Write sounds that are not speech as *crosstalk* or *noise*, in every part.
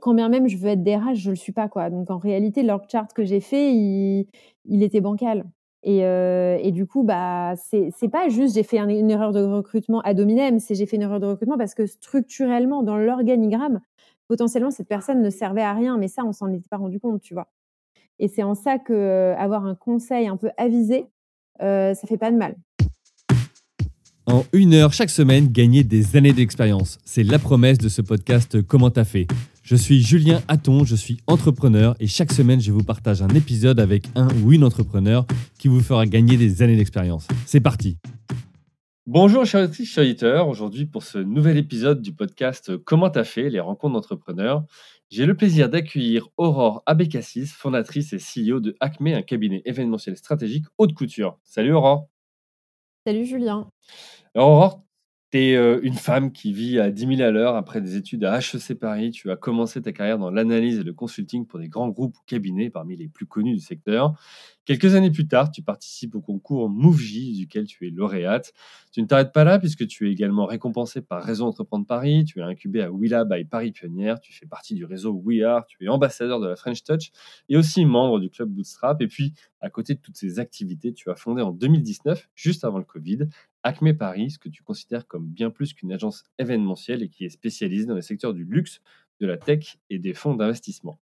quand bien même je veux être DRH, je le suis pas quoi. Donc en réalité, l'org chart que j'ai fait, il, était bancal. Et, et, du coup, bah, c'est pas juste j'ai fait une erreur de recrutement à dominem, c'est j'ai fait une erreur de recrutement parce que structurellement, dans l'organigramme, potentiellement, cette personne ne servait à rien, mais ça, on s'en était pas rendu compte, tu vois. Et c'est en ça que avoir un conseil un peu avisé, ça fait pas de mal. En une heure chaque semaine, gagner des années d'expérience. C'est la promesse de ce podcast Comment t'as fait? Je suis Julien Hatton, je suis entrepreneur et chaque semaine, je vous partage un épisode avec un ou une entrepreneur qui vous fera gagner des années d'expérience. C'est parti Bonjour chers auditeurs, aujourd'hui pour ce nouvel épisode du podcast Comment t'as fait les rencontres d'entrepreneurs. J'ai le plaisir d'accueillir Aurore Abécassis, fondatrice et CEO de Acme, un cabinet événementiel stratégique haute couture. Salut Aurore Salut Julien alors, Aurore, tu es euh, une femme qui vit à 10 000 à l'heure après des études à HEC Paris. Tu as commencé ta carrière dans l'analyse et le consulting pour des grands groupes ou cabinets parmi les plus connus du secteur. Quelques années plus tard, tu participes au concours MoveJ, duquel tu es lauréate. Tu ne t'arrêtes pas là, puisque tu es également récompensé par Réseau Entreprendre Paris, tu es incubé à Willa by Paris Pionnière, tu fais partie du réseau We Are, tu es ambassadeur de la French Touch et aussi membre du club Bootstrap. Et puis, à côté de toutes ces activités, tu as fondé en 2019, juste avant le Covid, Acme Paris, ce que tu considères comme bien plus qu'une agence événementielle et qui est spécialisée dans les secteurs du luxe, de la tech et des fonds d'investissement.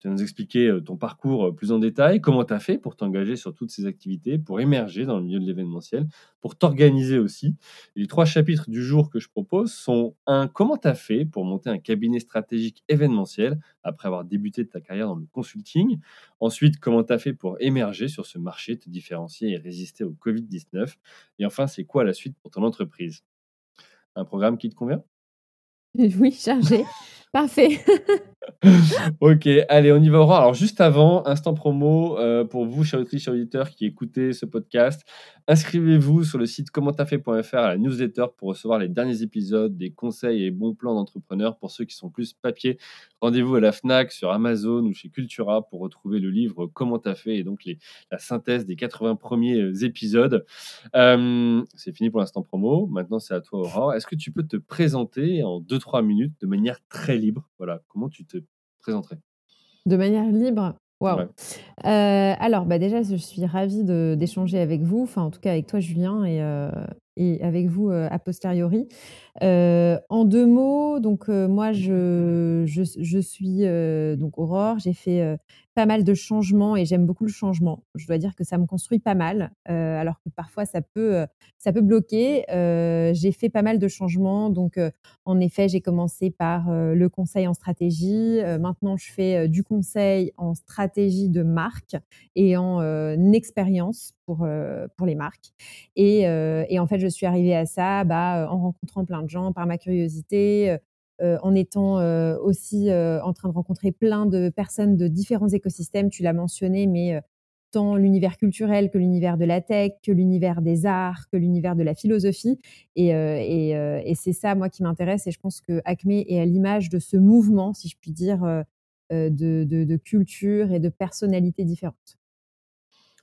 Tu vas nous expliquer euh, ton parcours euh, plus en détail, comment tu as fait pour t'engager sur toutes ces activités, pour émerger dans le milieu de l'événementiel, pour t'organiser aussi. les trois chapitres du jour que je propose sont un comment tu as fait pour monter un cabinet stratégique événementiel après avoir débuté ta carrière dans le consulting? Ensuite, comment tu as fait pour émerger sur ce marché, te différencier et résister au Covid-19. Et enfin, c'est quoi la suite pour ton entreprise? Un programme qui te convient? Oui, chargé. Parfait. *laughs* *laughs* ok, allez, on y va, Aurore. Alors, juste avant, instant promo euh, pour vous, chers auditeurs, qui écoutez ce podcast. Inscrivez-vous sur le site commenttafait.fr à la newsletter pour recevoir les derniers épisodes, des conseils et bons plans d'entrepreneurs pour ceux qui sont plus papier. Rendez-vous à la Fnac, sur Amazon ou chez Cultura pour retrouver le livre Comment t'as fait et donc la synthèse des 80 premiers euh, épisodes. Euh, c'est fini pour l'instant promo. Maintenant, c'est à toi, Aurore. Est-ce que tu peux te présenter en 2-3 minutes de manière très libre? Voilà, comment tu te De manière libre? Wow. Euh, alors, bah déjà, je suis ravie d'échanger avec vous, enfin, en tout cas avec toi, Julien, et, euh, et avec vous euh, a posteriori. en deux mots, donc moi, je, je, je suis donc Aurore. J'ai fait pas mal de changements et j'aime beaucoup le changement. Je dois dire que ça me construit pas mal, euh, alors que parfois ça peut, euh, ça peut bloquer. Euh, j'ai fait pas mal de changements, donc en effet, j'ai commencé par le conseil en stratégie. maintenant, je fais du conseil en stratégie de marque et en expérience pour, pour les marques. Et, et, en fait, je suis arrivée à ça bah, en rencontrant plein de gens, par ma curiosité, euh, en étant euh, aussi euh, en train de rencontrer plein de personnes de différents écosystèmes, tu l'as mentionné, mais tant l'univers culturel que l'univers de la tech, que l'univers des arts, que l'univers de la philosophie. Et, et, c'est ça, moi, qui m'intéresse. Et je pense que Acme est à l'image de ce mouvement, si je puis dire, de, de, de culture et de personnalités différentes.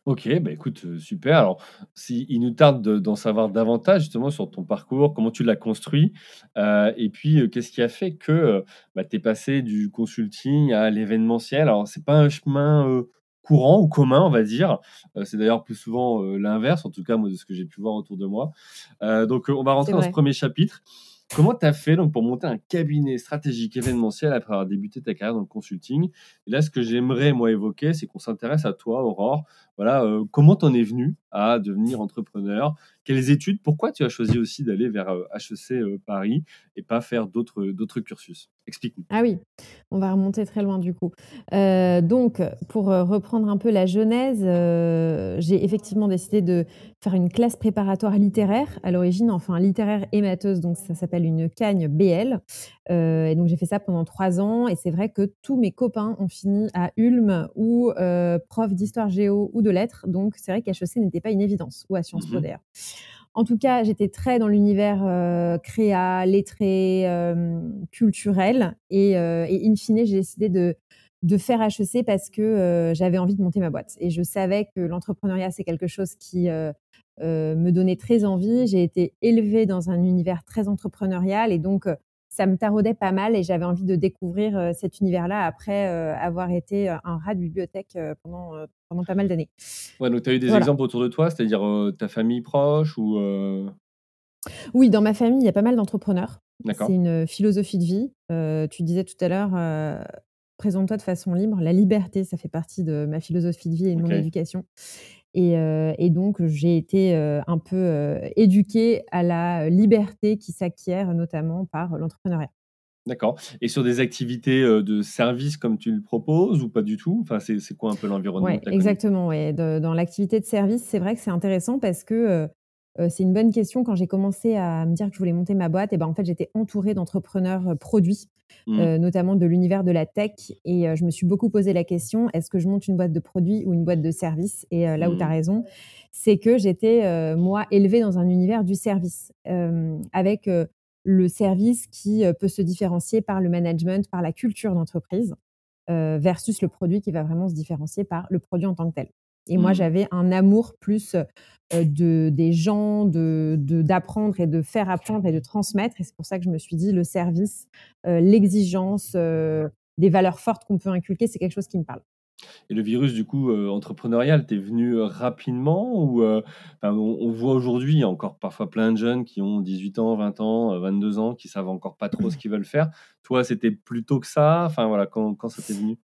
Ok, bah écoute, super. Alors, si, il nous tarde d'en savoir davantage justement sur ton parcours, comment tu l'as construit, et puis qu'est-ce qui a fait que bah, tu es passé du consulting à l'événementiel? Alors, c'est pas un chemin courant ou commun, on va dire. c'est d'ailleurs plus souvent l'inverse, en tout cas, moi, de ce que j'ai pu voir autour de moi. donc, on va rentrer dans ce premier chapitre. Comment tu as fait donc, pour monter un cabinet stratégique événementiel après avoir débuté ta carrière dans le consulting? Et là, ce que j'aimerais, moi, évoquer, c'est qu'on s'intéresse à toi, Aurore. Voilà, euh, comment t'en es venu à devenir entrepreneur? Quelles études? Pourquoi tu as choisi aussi d'aller vers HEC euh, euh, Paris et pas faire d'autres d'autres cursus? Explique-nous. Ah oui, on va remonter très loin du coup. donc, pour reprendre un peu la genèse, j'ai effectivement décidé de faire une classe préparatoire littéraire à l'origine, enfin littéraire et matheuse, donc ça s'appelle une cagne BL. et donc j'ai fait ça pendant trois ans et c'est vrai que tous mes copains ont fini à Ulm ou prof d'histoire géo ou de lettres. Donc, c'est vrai qu'HEC n'était pas une évidence, ou à Sciences Po mmh d'ailleurs. En tout cas, j'étais très dans l'univers euh, créa, lettré, euh, culturel. Et, euh, et, in fine, j'ai décidé de, de faire HEC parce que j'avais envie de monter ma boîte. Et je savais que l'entrepreneuriat, c'est quelque chose qui me donnait très envie. J'ai été élevée dans un univers très entrepreneurial. Et donc, ça me taraudait pas mal et j'avais envie de découvrir cet univers-là après avoir été un rat de bibliothèque pendant, pendant pas mal d'années. Ouais, donc tu as eu des exemples autour de toi, c'est-à-dire ta famille proche ou Oui, dans ma famille, il y a pas mal d'entrepreneurs. C'est une philosophie de vie. tu disais tout à l'heure, présente-toi de façon libre. La liberté, ça fait partie de ma philosophie de vie et de mon éducation. Et, donc, j'ai été un peu éduquée à la liberté qui s'acquiert notamment par l'entrepreneuriat. D'accord. Et sur des activités de service comme tu le proposes ou pas du tout? Enfin, c'est quoi un peu l'environnement Oui, exactement. Ouais. dans l'activité de service, c'est vrai que c'est intéressant parce que c'est une bonne question. Quand j'ai commencé à me dire que je voulais monter ma boîte, et ben en fait, j'étais entourée d'entrepreneurs produits, mmh. notamment de l'univers de la tech. Et je me suis beaucoup posé la question est-ce que je monte une boîte de produits ou une boîte de services? Et là où tu as mmh. raison, c'est que j'étais, moi, élevée dans un univers du service, avec le service qui peut se différencier par le management, par la culture d'entreprise, versus le produit qui va vraiment se différencier par le produit en tant que tel. Et moi, mmh. j'avais un amour plus de, des gens, d'apprendre de, d'apprendre et de faire apprendre et de transmettre. Et c'est pour ça que je me suis dit, le service, l'exigence, des valeurs fortes qu'on peut inculquer, c'est quelque chose qui me parle. Et le virus, du coup, entrepreneurial, t'es venu rapidement ou on, voit aujourd'hui, il y a encore parfois plein de jeunes qui ont 18 ans, 20 ans, 22 ans, qui savent encore pas trop ce *clears throat* qu'ils veulent faire. Toi, c'était plutôt que ça? Enfin, voilà, quand, quand ça t'est venu?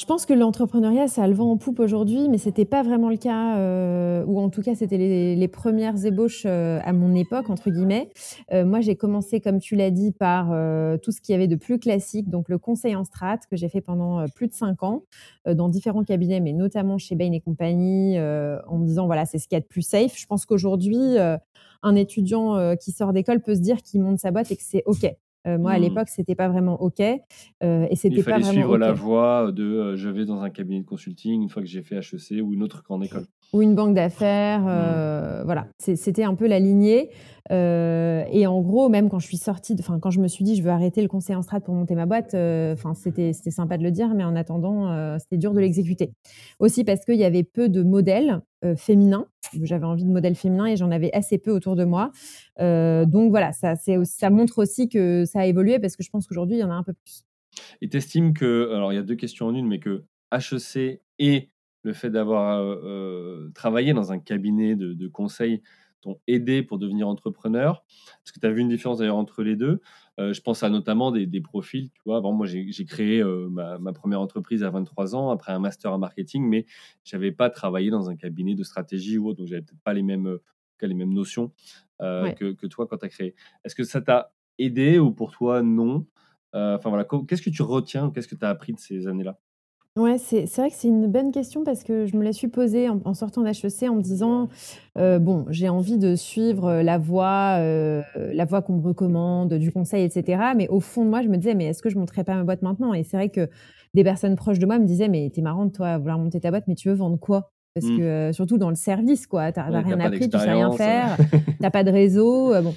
Je pense que l'entrepreneuriat, ça a le vent en poupe aujourd'hui, mais ce n'était pas vraiment le cas, euh, ou en tout cas, c'était les, premières ébauches euh, à mon époque, entre guillemets. Euh, moi, j'ai commencé, comme tu l'as dit, par tout ce qu'il y avait de plus classique, donc le conseil en strat, que j'ai fait pendant plus de cinq ans, dans différents cabinets, mais notamment chez Bain et compagnie, en me disant, voilà, c'est ce qu'il y a de plus safe. Je pense qu'aujourd'hui, un étudiant qui sort d'école peut se dire qu'il monte sa boîte et que c'est OK. Euh, moi, à mmh. l'époque, c'était pas vraiment OK. Euh, et c'était Il fallait suivre la voie de euh, je vais dans un cabinet de consulting une fois que j'ai fait HEC ou une autre grande école. Ou une banque d'affaires. Mmh. Voilà, c'était un peu la lignée. et en gros, même quand je suis sortie, enfin, quand je me suis dit je veux arrêter le conseil en strat pour monter ma boîte, enfin, c'était sympa de le dire, mais en attendant, c'était dur de l'exécuter. Aussi parce qu'il y avait peu de modèles féminins. J'avais envie de modèles féminins et j'en avais assez peu autour de moi. donc voilà, ça, montre aussi que ça a évolué parce que je pense qu'aujourd'hui, il y en a un peu plus. Et tu estimes que, alors il y a deux questions en une, mais que HEC et le fait d'avoir travaillé dans un cabinet de, de conseil t'ont aidé pour devenir entrepreneur? Est-ce que tu as vu une différence d'ailleurs entre les deux euh, Je pense à notamment des, profils. Tu vois, avant, moi, j'ai créé euh, ma, première entreprise à 23 ans, après un master en marketing, mais je n'avais pas travaillé dans un cabinet de stratégie ou autre, donc j'avais peut-être pas les mêmes, les mêmes notions euh, que, que, toi quand tu as créé. Est-ce que ça t'a aidé ou pour toi, non? Enfin voilà, qu'est-ce que tu retiens Qu'est-ce que tu as appris de ces années-là? Ouais, c'est c'est vrai que c'est une bonne question parce que je me la suis posée en en sortant d'HEC en me disant, euh, «Bon, j'ai envie de suivre, euh, la voie, euh, la voie qu'on me recommande, du conseil etc. mais au fond de moi, je me disais: «Mais est-ce que je monterais pas ma boîte maintenant?» et c'est vrai que des personnes proches de moi me disaient: «Mais t'es marrante toi à vouloir monter ta boîte, mais tu veux vendre quoi?» parce mmh. que, surtout dans le service quoi, tu as rien appris, tu sais rien faire, *laughs* tu pas de réseau, bon.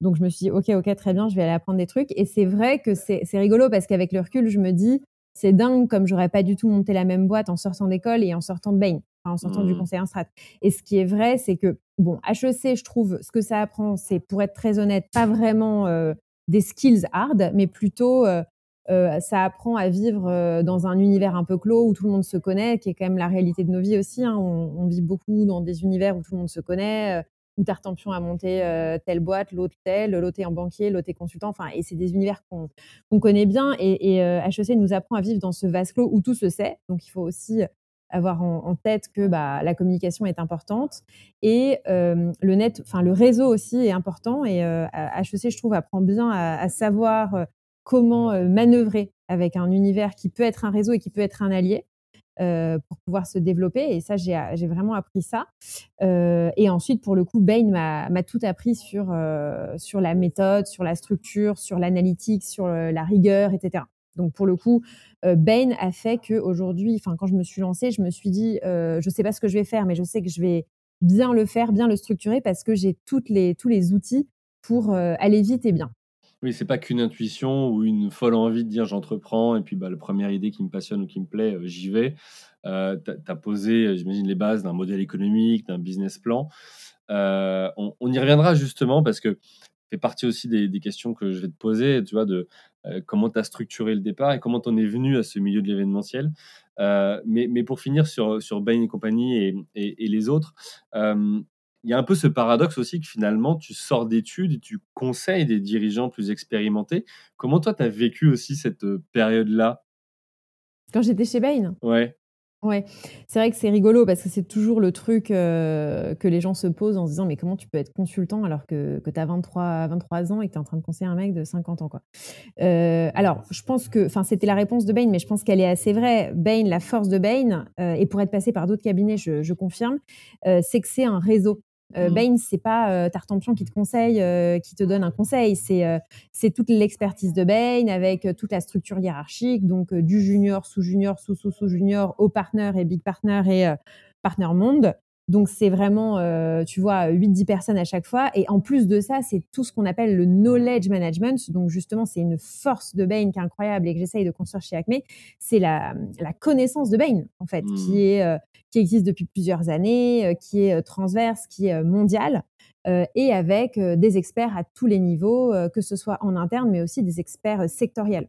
Donc je me suis dit: «OK, OK, très bien, je vais aller apprendre des trucs» et c'est vrai que c'est c'est rigolo parce qu'avec le recul, je me dis: c'est dingue comme j'aurais pas du tout monté la même boîte en sortant d'école et en sortant de Bain, en sortant du mmh. conseil en strat. Et ce qui est vrai, c'est que, bon, HEC, je trouve, ce que ça apprend, c'est, pour être très honnête, pas vraiment euh, des skills hard, mais plutôt, euh, euh, ça apprend à vivre dans un univers un peu clos où tout le monde se connaît, qui est quand même la réalité de nos vies aussi. Hein. On, on, vit beaucoup dans des univers où tout le monde se connaît ou Tartampion a monté telle boîte, l'autre telle, l'autre est en banquier, l'autre est consultant. Enfin, et c'est des univers qu'on connaît bien. Et, HEC nous apprend à vivre dans ce vase clos où tout se sait. Donc, il faut aussi avoir en, tête que bah, la communication est importante et le net, le réseau aussi est important. Et HEC, je trouve, apprend bien à savoir comment manœuvrer avec un univers qui peut être un réseau et qui peut être un allié. Euh, pour pouvoir se développer. Et ça, j'ai vraiment appris ça. Euh, et ensuite, pour le coup, Bain m'a tout appris sur, euh, sur la méthode, sur la structure, sur l'analytique, sur la rigueur, etc. Donc, pour le coup, Bain a fait qu'aujourd'hui, quand je me suis lancée, je me suis dit, je ne sais pas ce que je vais faire, mais je sais que je vais bien le faire, bien le structurer parce que j'ai les, tous les outils pour aller vite et bien. Oui, c'est pas qu'une intuition ou une folle envie de dire j'entreprends et puis bah, la première idée qui me passionne ou qui me plaît, euh, j'y vais. Euh, tu as, posé, euh, j'imagine, les bases d'un modèle économique, d'un business plan. on, y reviendra justement parce que fait partie aussi des, questions que je vais te poser, tu vois, de comment tu as structuré le départ et comment tu en es venu à ce milieu de l'événementiel. mais, pour finir sur, sur Bain et compagnie et les autres, il y a un peu ce paradoxe aussi que finalement, tu sors d'études et tu conseilles des dirigeants plus expérimentés. Comment toi, tu as vécu aussi cette période-là? Quand j'étais chez Bain Ouais. Ouais, c'est vrai que c'est rigolo parce que c'est toujours le truc que les gens se posent en se disant mais comment tu peux être consultant alors que, que tu as 23, 23 ans et que tu es en train de conseiller un mec de 50 ans quoi. alors, je pense que, enfin, c'était la réponse de Bain, mais je pense qu'elle est assez vraie. Bain, la force de Bain, et pour être passé par d'autres cabinets, je, je confirme, c'est que c'est un réseau. Euh, mmh. Bain, c'est pas euh, Tartampion qui te conseille, euh, qui te donne un conseil. C'est euh, c'est toute l'expertise de Bain avec toute la structure hiérarchique, donc du junior, sous-junior, sous-sous-sous-junior, au partner et big partner et partner monde. Donc c'est vraiment, euh, tu vois, 8-10 personnes à chaque fois. Et en plus de ça, c'est tout ce qu'on appelle le knowledge management. Donc justement, c'est une force de Bain qui est incroyable et que j'essaye de construire chez Acme. C'est la, la, connaissance de Bain, en fait, qui, mmh. est, euh, qui existe depuis plusieurs années, euh, qui est transverse, qui est mondiale. et avec des experts à tous les niveaux, que ce soit en interne, mais aussi des experts sectoriels.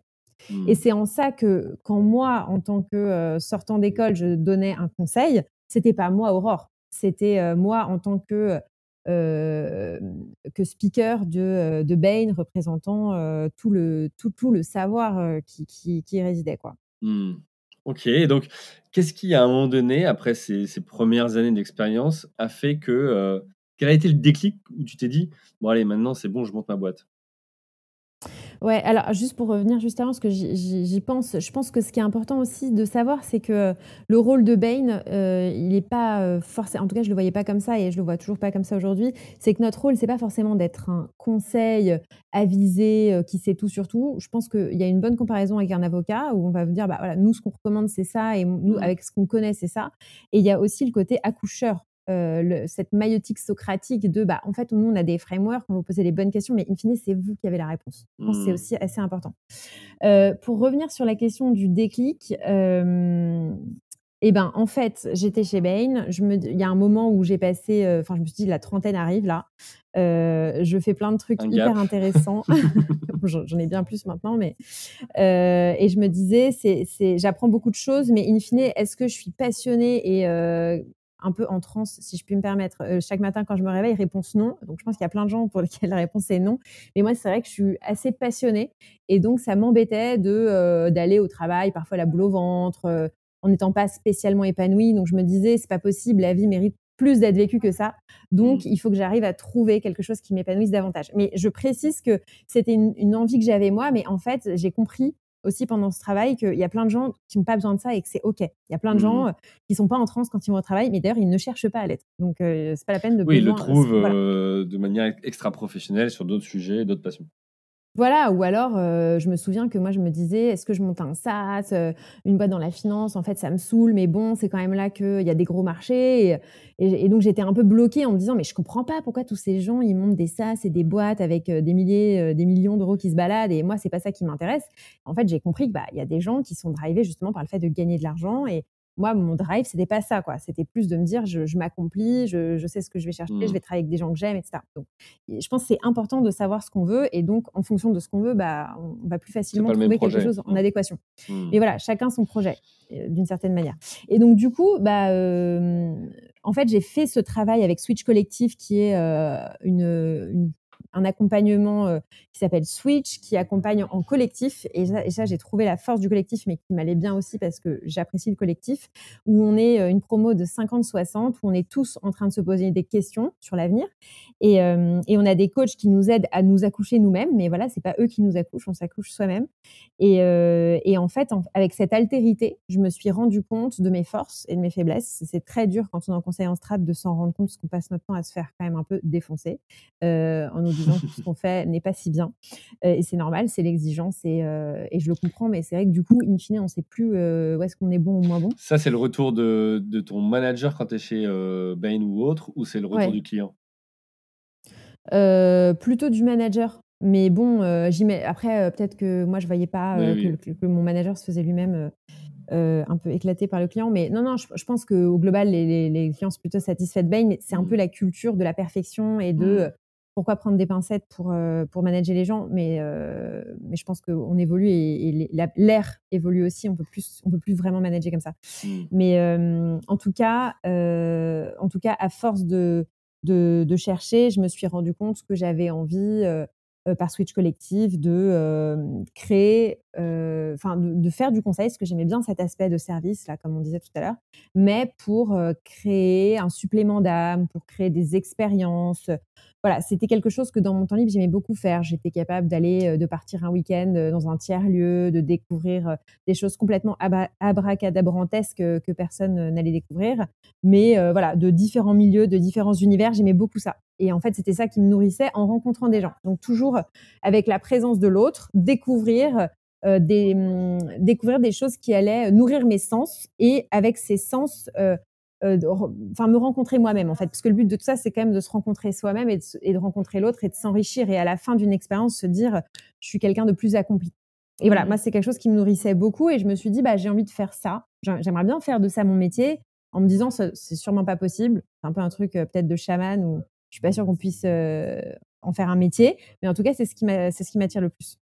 Et mmh. c'est en ça que quand moi, en tant que sortant d'école, je donnais un conseil, c'était pas moi, Aurore, c'était moi en tant que, que speaker de, de Bain, représentant tout, le, tout, tout le savoir qui, qui, qui, résidait. Quoi. Mmh. Ok, donc qu'est-ce qui, à un moment donné, après ces, ces premières années d'expérience, a fait que. quel a été le déclic où tu t'es dit, bon, allez, maintenant c'est bon, je monte ma boîte? Ouais, alors juste pour revenir juste avant, parce que j'y pense, je pense que ce qui est important aussi de savoir, c'est que le rôle de Bain, euh, il n'est pas euh, forcément, en tout cas je le voyais pas comme ça et je le vois toujours pas comme ça aujourd'hui, c'est que notre rôle, c'est pas forcément d'être un conseil avisé euh, qui sait tout sur tout. Je pense qu'il y a une bonne comparaison avec un avocat où on va vous dire, bah voilà, nous ce qu'on recommande c'est ça et nous mmh. avec ce qu'on connaît c'est ça. Et il y a aussi le côté accoucheur euh, cette maïotique socratique de bah en fait nous on a des frameworks, on vous posez les bonnes questions, mais in fine c'est vous qui avez la réponse. Pense c'est mmh. aussi assez important. Euh, pour revenir sur la question du déclic, euh, eh ben en fait j'étais chez Bain, je me, il y a un moment où j'ai passé, enfin je me suis dit la trentaine arrive là, je fais plein de trucs hyper intéressants. *laughs* *laughs* J'en ai bien plus maintenant, mais et je me disais, c'est, j'apprends beaucoup de choses, mais in fine, est-ce que je suis passionnée et un peu en transe, si je puis me permettre. Euh, chaque matin, quand je me réveille, réponse non. Donc, je pense qu'il y a plein de gens pour *laughs* lesquels la réponse est non. Mais moi, c'est vrai que je suis assez passionnée. Et donc, ça m'embêtait de euh, d'aller au travail, parfois la boule au ventre, euh, en n'étant pas spécialement épanouie. Donc, je me disais, c'est pas possible, la vie mérite plus d'être vécue que ça. Donc, mmh. il faut que j'arrive à trouver quelque chose qui m'épanouisse davantage. Mais je précise que c'était une, une envie que j'avais moi, mais en fait, j'ai compris aussi pendant ce travail qu'il y a plein de gens qui n'ont pas besoin de ça et que c'est OK. Il y a plein de gens mmh. qui sont pas en transe quand ils vont au travail, mais d'ailleurs, ils ne cherchent pas à l'être. Donc, ce c'est pas la peine de. Oui, ils le trouvent de manière extra professionnelle sur d'autres sujets, d'autres passions. Voilà, ou alors, je me souviens que moi, je me disais, est-ce que je monte un SaaS, une boîte dans la finance? En fait, ça me saoule, mais bon, c'est quand même là qu'il y a des gros marchés. Et, donc, j'étais un peu bloquée en me disant, mais je comprends pas pourquoi tous ces gens, ils montent des SaaS et des boîtes avec des milliers, des millions d'euros qui se baladent. Et moi, c'est pas ça qui m'intéresse. En fait, j'ai compris qu'il bah, y a des gens qui sont drivés justement par le fait de gagner de l'argent et, moi, mon drive, c'était pas ça, quoi. C'était plus de me dire, je, m'accomplis, je, sais ce que je vais chercher, je mmh. vais travailler avec des gens que j'aime, etc. Donc, je pense que c'est important de savoir ce qu'on veut, et donc, en fonction de ce qu'on veut, bah, on va plus facilement trouver quelque chose en mmh. adéquation. Mmh. Mais voilà, chacun son projet, euh, d'une certaine manière. Et donc, du coup, bah, euh, en fait, j'ai fait ce travail avec Switch Collectif, qui est euh, une, une un accompagnement euh, qui s'appelle Switch, qui accompagne en collectif. Et ça, j'ai trouvé la force du collectif, mais qui m'allait bien aussi parce que j'apprécie le collectif, où on est euh, une promo de 50-60, où on est tous en train de se poser des questions sur l'avenir. Et, euh, et, on a des coachs qui nous aident à nous accoucher nous-mêmes, mais voilà, c'est pas eux qui nous accouchent, on s'accouche soi-même. Et, en fait, avec cette altérité, je me suis rendu compte de mes forces et de mes faiblesses. C'est très dur quand on est en conseil en strat de s'en rendre compte, parce qu'on passe notre temps à se faire quand même un peu défoncer en nous que ce qu'on fait n'est pas si bien. Euh, et c'est normal, c'est l'exigence et, euh, et, je le comprends, mais c'est vrai que du coup, in fine, on ne sait plus euh, où est-ce qu'on est bon ou moins bon. Ça, c'est le retour de, de, ton manager quand tu es chez Bain ou autre, ou c'est le retour du client? Plutôt du manager. Mais bon, j'y mets... après, peut-être que moi, je ne voyais pas que, mon manager se faisait lui-même. un peu éclaté par le client. Mais non, non, je, pense qu'au global, les, les, clients sont plutôt satisfaits de Bain. C'est un mmh. peu la culture de la perfection et de mmh pourquoi prendre des pincettes pour, heu, pour manager les gens? Mais, heu, mais je pense qu'on évolue et et les la l'ère évolue aussi, on peut plus on peut plus vraiment manager comme ça. Mmh. Mais, hem, en tout cas, en tout cas, à force de de de chercher, je me suis rendu compte que j'avais envie, par Switch Collective de, hem, créer, heu, enfin de faire du conseil, parce que j'aimais bien cet aspect de service là, comme on disait tout à l'heure, mais pour, créer un supplément d'âme, pour créer des expériences, voilà, c'était quelque chose que dans mon temps libre, j'aimais beaucoup faire. J'étais capable d'aller, de partir un week-end, dans un tiers-lieu, de découvrir, des choses complètement abracadabrantesques, que personne, n'allait découvrir. Mais, voilà, de différents milieux, de différents univers, j'aimais beaucoup ça. Et en fait, c'était ça qui me nourrissait en rencontrant des gens. Donc toujours avec la présence de l'autre, découvrir, heu, des, mmh, découvrir des choses qui allaient nourrir mes sens et avec ces sens, de re enfin me rencontrer moi-même en fait. Parce que le but de tout ça, c'est quand même de se rencontrer soi-même et de se et de rencontrer l'autre et de s'enrichir et à la fin d'une expérience se dire: «Je suis quelqu'un de plus accompli». Et voilà, Mmh. moi, c'est quelque chose qui me nourrissait beaucoup et je me suis dit: «Bah, j'ai envie de faire ça. J'ai j'aimerais bien faire de ça mon métier», en me disant: «Ce c'est sûrement pas possible». C'est un peu un truc, peut-être de chaman je suis pas sûre qu'on puisse, en faire un métier. Mais en tout cas, c'est ce qui m'attire le plus.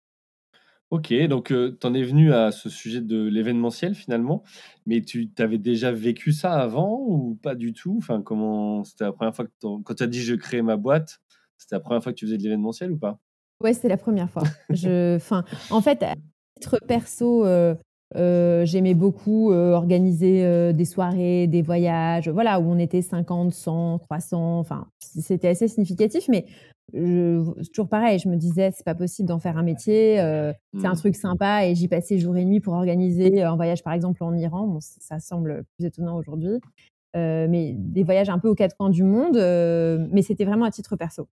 OK, donc heu, tu en es venu à ce sujet de l'événementiel finalement, mais tu avais déjà vécu ça avant ou pas du tout? Enfin, comment c'était la première fois que quand tu as dit: «Je crée ma boîte», c'était la première fois que tu faisais de l'événementiel ou pas? Ouais, c'était la première fois. Je enfin, en fait, à titre perso, heu, j'aimais beaucoup, heu, organiser, heu, des soirées, des voyages, voilà, où on était 50-100-300, enfin, c c'était assez significatif, mais je c'est toujours pareil, je me disais: «C'est pas possible d'en faire un métier, c'est un Mmh. truc sympa» et j'y passais jour et nuit pour organiser un voyage, par exemple, en Iran. Bon, ça semble plus étonnant aujourd'hui, mais des voyages un peu aux 4 coins du monde, mais c'était vraiment à titre perso.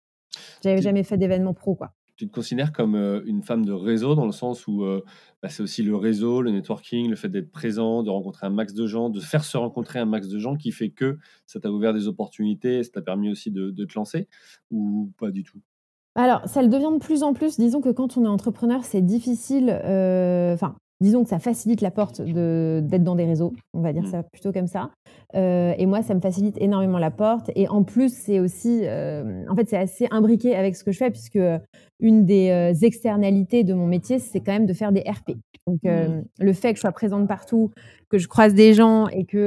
J'avais jamais fait d'événement pro, quoi. Tu te considères comme, heu, une femme de réseau dans le sens où, heu, bah, c'est aussi le réseau, le networking, le fait d'être présent, de rencontrer un max de gens, de faire se rencontrer un max de gens qui fait que ça t'a ouvert des opportunités, ça t'a permis aussi de te lancer ou pas du tout? Alors, ça le devient de plus en plus. Disons que quand on est entrepreneur, c'est difficile, heu, enfin, disons que ça facilite la porte de d'être dans des réseaux, on va dire Mmh. ça plutôt comme ça. Heu et moi, ça me facilite énormément la porte et en plus, c'est aussi, hem, en fait, c'est assez imbriqué avec ce que je fais puisque, une des, heu, externalités de mon métier, c'est quand même de faire des RP. Donc, Mmh. hem, le fait que je sois présente partout, que je croise des gens et que,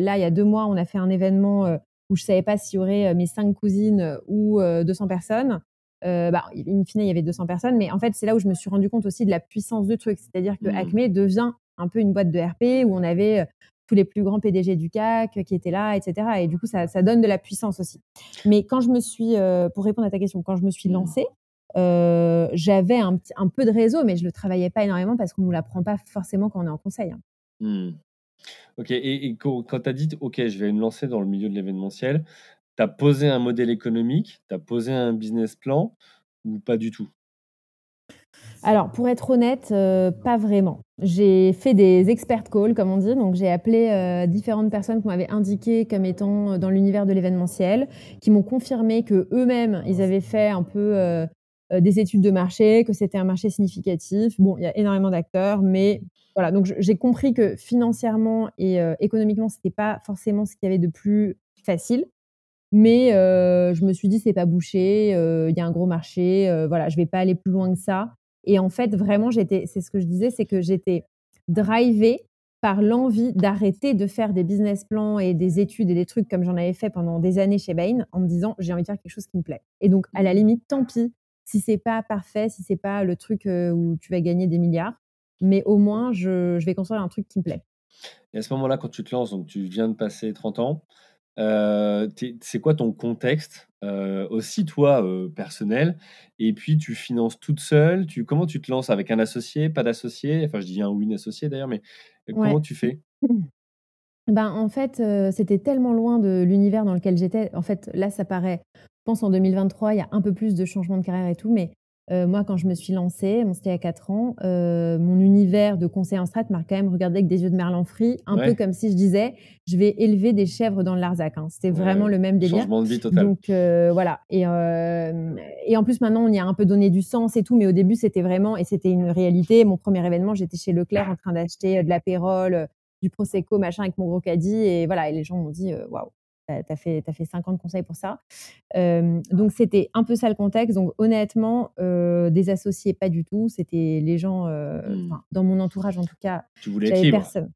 là, il y a 2 mois, on a fait un événement, où je savais pas s'il y aurait, mes 5 cousines ou, heu, 200 personnes. Heu, bah, in fine, il y avait 200 personnes, mais en fait, c'est là où je me suis rendu compte aussi de la puissance du truc. C'est-à-dire que Mmh. Acmé devient un peu une boîte de RP où on avait, heu, tous les plus grands PDG du CAC qui étaient là et cetera et du coup, ça ça donne de la puissance aussi. Mais quand je me suis, heu, pour répondre à ta question, quand je me suis Mmh. lancée, j'avais un un peu de réseau, mais je le travaillais pas énormément parce qu'on nous l'apprend pas forcément quand on est en conseil, hein. Mmh. OK et quand tu as dit: «OK, je vais me lancer dans le milieu de l'événementiel», tu as posé un modèle économique, tu as posé un business plan ou pas du tout? Alors, pour être honnête, heu, pas vraiment. J'ai fait des expert calls, comme on dit, donc j'ai appelé, heu, différentes personnes qu'on m'avait indiquées comme étant, heu, dans l'univers de l'événementiel, qui m'ont confirmé qu'eux-mêmes, ils avaient fait un peu, des études de marché, que c'était un marché significatif. Bon, il y a énormément d'acteurs, mais voilà, donc j'ai compris que financièrement et économiquement, c'était pas forcément ce qu'il y avait de plus facile. Mais heu, je me suis dit: «C'est pas bouché, il y a un gros marché, heu, voilà, je vais pas aller plus loin que ça» et en fait, vraiment, j'étais c'est ce que je disais, c'est que j'étais drivée par l'envie d'arrêter de faire des business plans et des études et des trucs comme j'en avais fait pendant des années chez Bain, en me disant: «J'ai envie de faire quelque chose qui me plaît» et donc à la Mmh. limite, tant pis si c'est pas parfait, si c'est pas le truc, où tu vas gagner des milliards, mais au moins je je vais construire un truc qui me plaît. Et à ce moment-là, quand tu te lances, donc tu viens de passer 30 ans, es c'est quoi ton contexte, heu, aussi toi, heu, personnel? Et puis tu finances toute seule? Tu comment tu te lances avec un associé, pas d'associé? Enfin, je dis un ou une associée d'ailleurs, mais Ouais. comment tu fais? *clears throat* Ben, en fait, c'était tellement loin de l'univers dans lequel j'étais. En fait, là, ça paraît je pense en 2023, il y a un peu plus de changement de carrière et tout, mais heu, moi, quand je me suis lancée, bon, c'était il y a 4 ans, heu, mon univers de conseiller en strat m'a quand même regardée avec des yeux de merlan frit, un peu comme si je disais: «Je vais élever des chèvres dans le Larzac», hein. C'était ouais, vraiment le même délire. Changement de vie total. Donc heu, voilà et hem et en plus, maintenant, on y a un peu donné du sens et tout, mais au début, c'était vraiment et c'était une réalité. Mon premier événement, j'étais chez Leclerc en train d'acheter, heu, de l'apérol, du prosecco machin avec mon gros caddie et voilà et les gens m'ont dit, «Waouh». fait tu as fait 5 ans de conseil pour ça. Hem, donc c'était un peu ça le contexte. Donc honnêtement, des associés, pas du tout. C'était les gens, Mmh. dans mon entourage en tout cas, Tu voulais être libre? personne.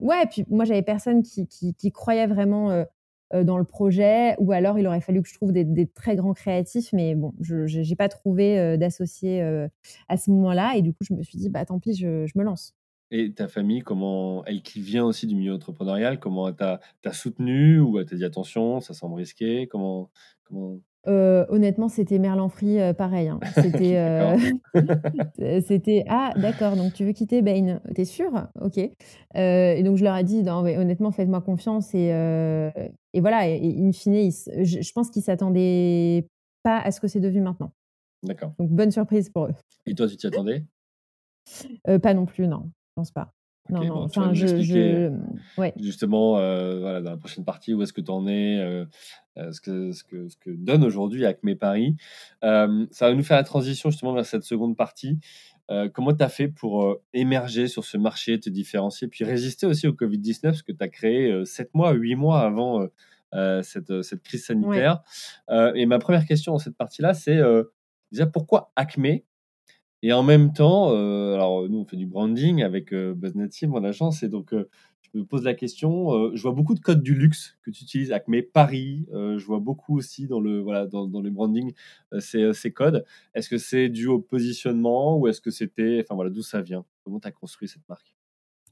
Ouais, puis moi, j'avais personne qui qui qui croyait vraiment, dans le projet ou alors il aurait fallu que je trouve des des très grands créatifs, mais bon, je j'ai pas trouvé, d'associés, à ce moment-là et du coup, je me suis dit: «Bah, tant pis, je je me lance». Et ta famille, comment elle qui vient aussi du milieu entrepreneurial, comment elle t'a t'a soutenu ou elle t'a dit: «Attention, ça semble risqué»? Comment comment? Honnêtement, c'était Merlan Free, pareil, hein. *laughs* *laughs* C'était, «Ah d'accord, donc tu veux quitter Bain? Tu es sûr? OK». Et donc je leur ai dit: «Non mais honnêtement, faites-moi confiance» et et voilà et et in fine, ils je je pense qu'ils s'attendaient pas à ce que c'est devenu maintenant. D'accord. Donc bonne surprise pour eux. Et toi, tu t'y attendais? Pas non plus, non, pense pas. Non, non, bon, enfin je je mmh, ouais. justement, heu, voilà, dans la prochaine partie, où est-ce que tu en es, heu heu, ce que ce que ce que donne aujourd'hui Acmé Paris. Ça va nous faire la transition justement vers cette seconde partie. Comment tu as fait pour, émerger sur ce marché, te différencier, puis résister aussi au Covid-19? Parce que tu as créé, heu, 7 mois, 8 mois avant, cette, cette crise sanitaire. Et ma 1re question dans cette partie-là, c'est, déjà pourquoi Acmé? Et en même temps, heu, alors nous, on fait du branding avec, heu, Buzz Native, mon agence et donc, heu, je me pose la question, je vois beaucoup de codes du luxe que tu utilises, Acmé Paris, je vois beaucoup aussi dans le voilà, dans dans le branding, ces, codes. Est-ce que c'est dû au positionnement ou est-ce que c'était enfin voilà, d'où ça vient? Comment tu as construit cette marque?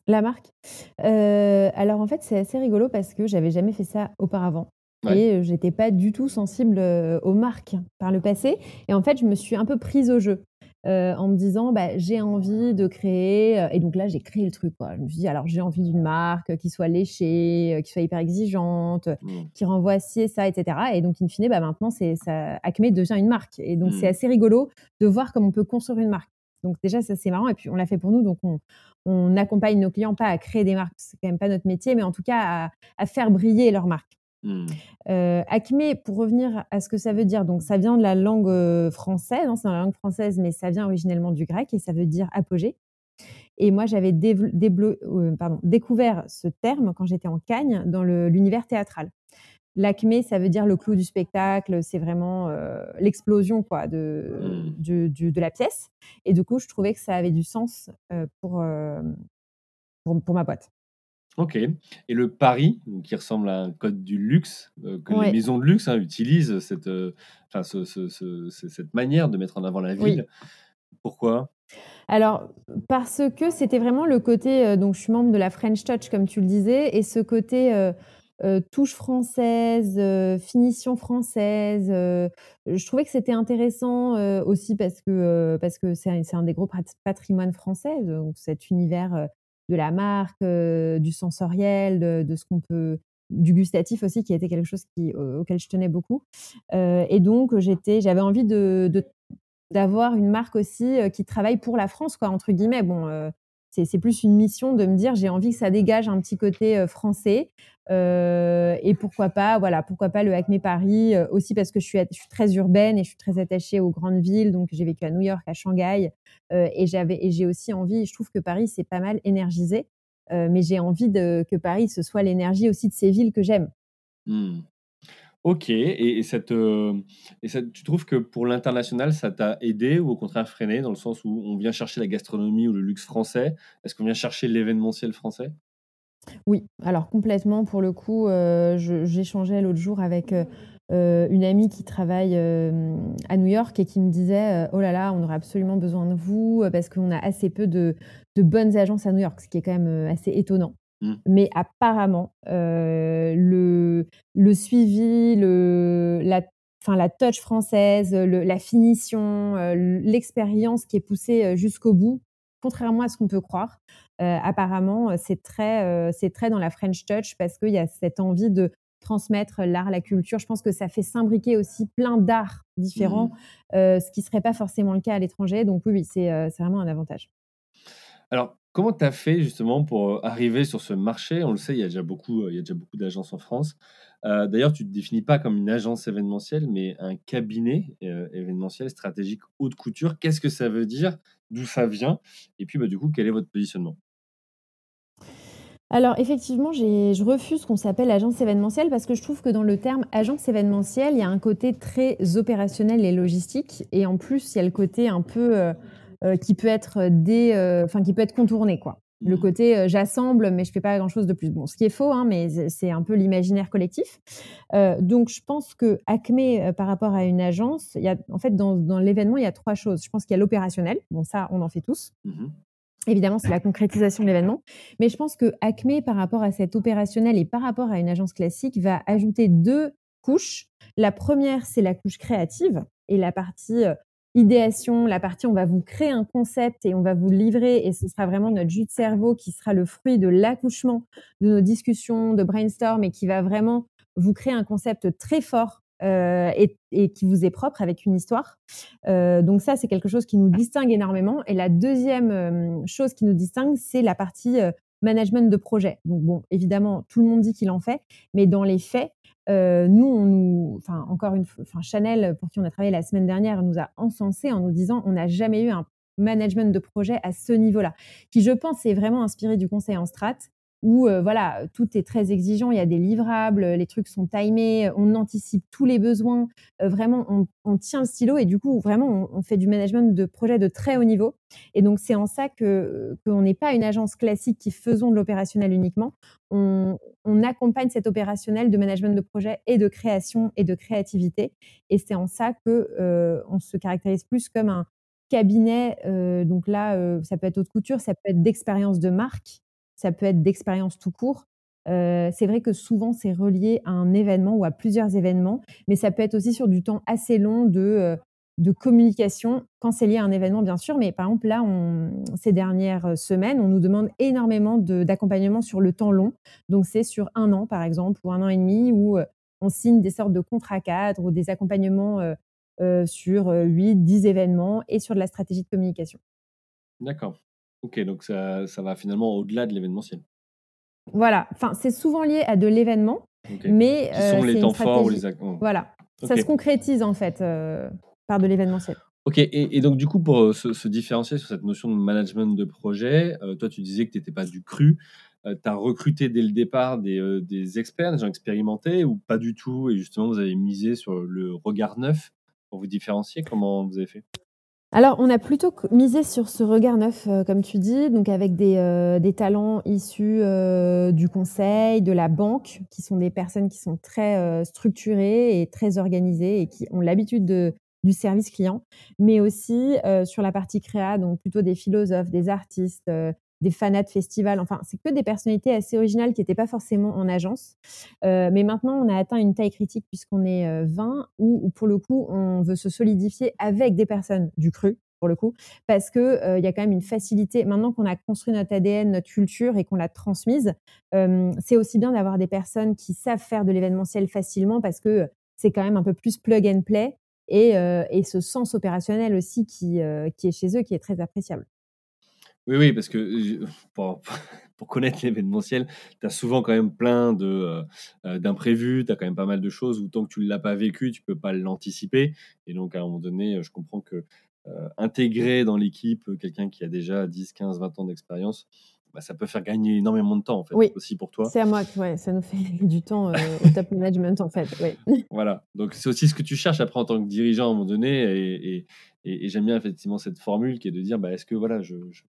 La marque? Alors en fait, c'est assez rigolo parce que j'avais jamais fait ça auparavant Ouais. et j'étais pas du tout sensible, aux marques par le passé et en fait, je me suis un peu prise au jeu, heu, en me disant: «Bah, j'ai envie de créer», heu et donc là, j'ai créé le truc, quoi. Je me suis dit: «Alors j'ai envie d'une marque qui soit léchée, qui soit hyper exigeante, Mmh. qui renvoie ci et ça et cetera» et donc in fine, bah, maintenant c'est ça Acmé devient une marque et donc c'est Mmh. assez rigolo de voir comme on peut construire une marque. Donc déjà, ça, c'est marrant et puis on l'a fait pour nous, donc on on accompagne nos clients pas à créer des marques, c'est quand même pas notre métier, mais en tout cas à à faire briller leur marque. Mmh. Heu, Acmé, pour revenir à ce que ça veut dire, donc ça vient de la langue, heu, française, hein, c'est dans la langue française, mais ça vient originellement du grec et ça veut dire apogée et moi, j'avais pardon, découvert ce terme quand j'étais en Cagne dans l'univers théâtral. L'acmé, ça veut dire le clou du spectacle, c'est vraiment, l'explosion quoi de Mmh. du du de la pièce et du coup, je trouvais que ça avait du sens, pour ma boîte. OK et le Paris, donc qui ressemble à un code du luxe, heu, que les maisons de luxe, hein, utilisent cette, enfin ce ce ce ce cette manière de mettre en avant la Oui. ville. Pourquoi? Alors, parce que c'était vraiment le côté, heu, donc je suis membre de la French Touch comme tu le disais et ce côté, touche française, finition française, je trouvais que c'était intéressant, aussi parce que, parce que c'est un un des gros patrimoines français, donc cet univers, de la marque, heu, du sensoriel, de ce qu'on peut du gustatif aussi qui était quelque chose auquel je tenais beaucoup, heu et donc j'étais j'avais envie de d'avoir une marque aussi, heu, qui travaille «pour la France» quoi, entre guillemets. Bon, c'est plus une mission de me dire: «J'ai envie que ça dégage un petit côté, heu, français», heu et pourquoi pas, voilà, pourquoi pas le Acmé Paris, heu, aussi parce que je suis je suis très urbaine et je suis très attachée aux grandes villes, donc j'ai vécu à New York, à Shanghai, et j'avais et j'ai aussi envie je trouve que Paris, c'est pas mal énergisé, mais j'ai envie de que Paris, ce soit l'énergie aussi de ces villes que j'aime. Mmh. OK et heu et cette tu trouves que pour l'international, ça t'a aidé ou au contraire freiné? Dans le sens où on vient chercher la gastronomie ou le luxe français? Est-ce qu'on vient chercher l'événementiel français? Oui, alors complètement pour le coup, je j'échangeais l'autre jour avec, heu, une amie qui travaille, à New York et qui me disait, «Oh là là, on aurait absolument besoin de vous, parce qu'on a assez peu de bonnes agences à New York», ce qui est quand même, assez étonnant. Mmh. Mais apparemment, heu, le le suivi, le la la touch française, le la finition, heu, l'expérience qui est poussée, heu, jusqu'au bout, contrairement à ce qu'on peut croire, apparemment, c'est très, heu, c'est très dans la French touch parce qu'il y a cette envie de transmettre l'art, la culture. Je pense que ça fait s'imbriquer aussi plein d'arts différents, Mmh. ce qui serait pas forcément le cas à l'étranger, donc oui, oui, c'est vraiment un avantage. Alors, comment tu as fait justement pour, heu, arriver sur ce marché? On le sait, il y a déjà beaucoup, déjà beaucoup d'agences en France. Heu, d'ailleurs, tu te définis pas comme une agence événementielle, mais un cabinet, événementiel stratégique haute couture. Qu'est-ce que ça veut dire? D'où ça vient? Et puis, bah, du coup, quel est votre positionnement? Alors effectivement, je refuse qu'on s'appelle agence événementielle parce que je trouve que dans le terme agence événementielle, il y a un côté très opérationnel et logistique et en plus, il y a le côté un peu, heu, qui peut être dé heu, enfin qui peut être contourné quoi. Le Mmh côté, j'assemble mais je fais pas grand chose de plus. Bon, ce qui est faux, hein, mais c'est un peu l'imaginaire collectif. Donc je pense que Acmé, heu, par rapport à une agence, il y a en fait dans dans l'événement, il y a 3 choses. Je pense qu'il y a l'opérationnel, bon ça, on en fait tous. Mmh Évidemment, c'est la concrétisation de l'événement. Mais je pense que Acmé, par rapport à cet opérationnel et par rapport à une agence classique, va ajouter 2 couches. La première, c'est la couche créative et la partie, idéation, la partie on va vous créer un concept et on va vous livrer et ce sera vraiment notre jus de cerveau qui sera le fruit de l'accouchement de nos discussions, de brainstorm et qui va vraiment vous créer un concept très fort, heu et et qui vous est propre avec une histoire. Heu, donc ça, c'est quelque chose qui nous distingue énormément et la deuxième e chose qui nous distingue, c'est la partie, heu, management de projet. Donc bon, évidemment, tout le monde dit qu'il en fait, mais dans les faits, heu, nous, enfin, encore une fois Chanel, pour qui on a travaillé la semaine dernière, nous a encensés en nous disant: «On n'a jamais eu un management de projet à ce niveau-là», qui, je pense, est vraiment inspiré du conseil en strat où, heu, voilà, tout est très exigeant, il y a des livrables, les trucs sont timés, on anticipe tous les besoins, heu, vraiment on on tient le stylo et du coup vraiment on fait du management de projet de très haut niveau. Et donc c'est en ça que qu'on n'est pas une agence classique qui faisons de l'opérationnel uniquement. On on accompagne cet opérationnel de management de projet et de création et de créativité. Et c'est en ça que, heu, on se caractérise plus comme un cabinet, heu, donc là, heu, ça peut être haute couture, ça peut être d'expérience de marque, ça peut être d'expérience tout court. Heu, c'est vrai que souvent c'est relié à un événement ou à plusieurs événements mais ça peut être aussi sur du temps assez long de, heu, de communication quand c'est lié à un événement, bien sûr. Mais par exemple, là, ces dernières semaines, on nous demande énormément d'accompagnement sur le temps long. Donc c'est sur un an, par exemple, ou un an et demi, où, heu, on signe des sortes de contrats cadres ou des accompagnements, sur, heu, 8-10 événements et sur de la stratégie de communication. D'accord. OK, donc ça ça va finalement au-delà de l'événementiel. Voilà, enfin, c'est souvent lié à de l'événement, OK. mais Qui sont les c'est une temps forts ou les mmh. Voilà, ça se concrétise en fait, heu, par de l'événementiel. OK et et donc du coup, pour, heu, se se différencier sur cette notion de management de projet, toi, tu disais que tu étais pas du cru. Tu as recruté dès le départ des, des experts, des gens expérimentés ou pas du tout et justement vous avez misé sur le regard neuf pour vous différencier? Comment vous avez fait? Alors, on a plutôt misé sur ce regard neuf, heu, comme tu dis, donc avec des, heu, des talents issus, heu, du conseil, de la banque, qui sont des personnes qui sont très, heu, structurées et très organisées et qui ont l'habitude de du service client. Mais aussi, heu, sur la partie créa, donc plutôt des philosophes, des artistes, des fanas de festivals, enfin, c'est que des personnalités assez originales qui étaient pas forcément en agence. Heu, mais maintenant, on a atteint une taille critique puisqu'on est, heu, 20 où où pour le coup, on veut se solidifier avec des personnes du cru, pour le coup, parce que, heu, il y a quand même une facilité maintenant qu'on a construit notre ADN, notre culture et qu'on l'a transmise, c'est aussi bien d'avoir des personnes qui savent faire de l'événementiel facilement parce que, c'est quand même un peu plus plug and play et ce sens opérationnel aussi qui est chez eux, qui est très appréciable. Oui, oui, parce que je pour *laughs* pour connaître l'événementiel, tu as souvent quand même plein de, heu heu, d'imprévus, tu as quand même pas mal de choses où tant que tu l'as pas vécu, tu peux pas l'anticiper et donc à un moment donné, je comprends que, intégrer dans l'équipe, quelqu'un qui a déjà 10-15-20 ans d'expérience, bah, ça peut faire gagner énormément de temps, en fait, Oui, aussi pour toi. c'est à moi que ouais, ça nous fait *laughs* du temps, au top management, en fait, oui. Voilà, donc c'est aussi ce que tu cherches après en tant que dirigeant à un moment donné et et et et j'aime bien effectivement cette formule qui est de dire: «Bah, est-ce que voilà, je je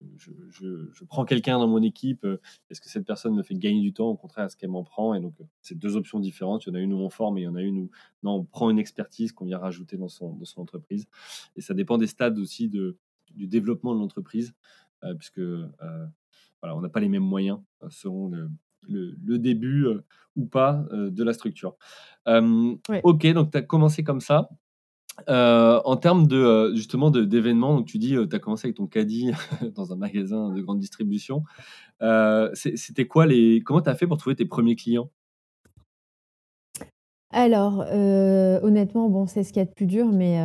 je je prends quelqu'un dans mon équipe, heu, est-ce que cette personne me fait gagner du temps? Au contraire, est-ce qu'elle m'en prend?» et donc heu, c'est 2 options différentes. Il y en a une où on forme et il y en a une où, non, on prend une expertise qu'on vient rajouter dans son dans son entreprise et ça dépend des stades aussi de du développement de l'entreprise, heu, puisque, heu, voilà, on n'a pas les mêmes moyens, selon le le le début, ou pas, de la structure. Ouais. OK, donc tu as commencé comme ça. Heu, en termes de, heu, justement d'événements, donc tu dis, heu, tu as commencé avec ton caddie *laughs* dans un magasin de grande distribution. C'était quoi les comment tu as fait pour trouver tes premiers clients? Alors, honnêtement, bon, c'est ce qu'il y a de plus dur, mais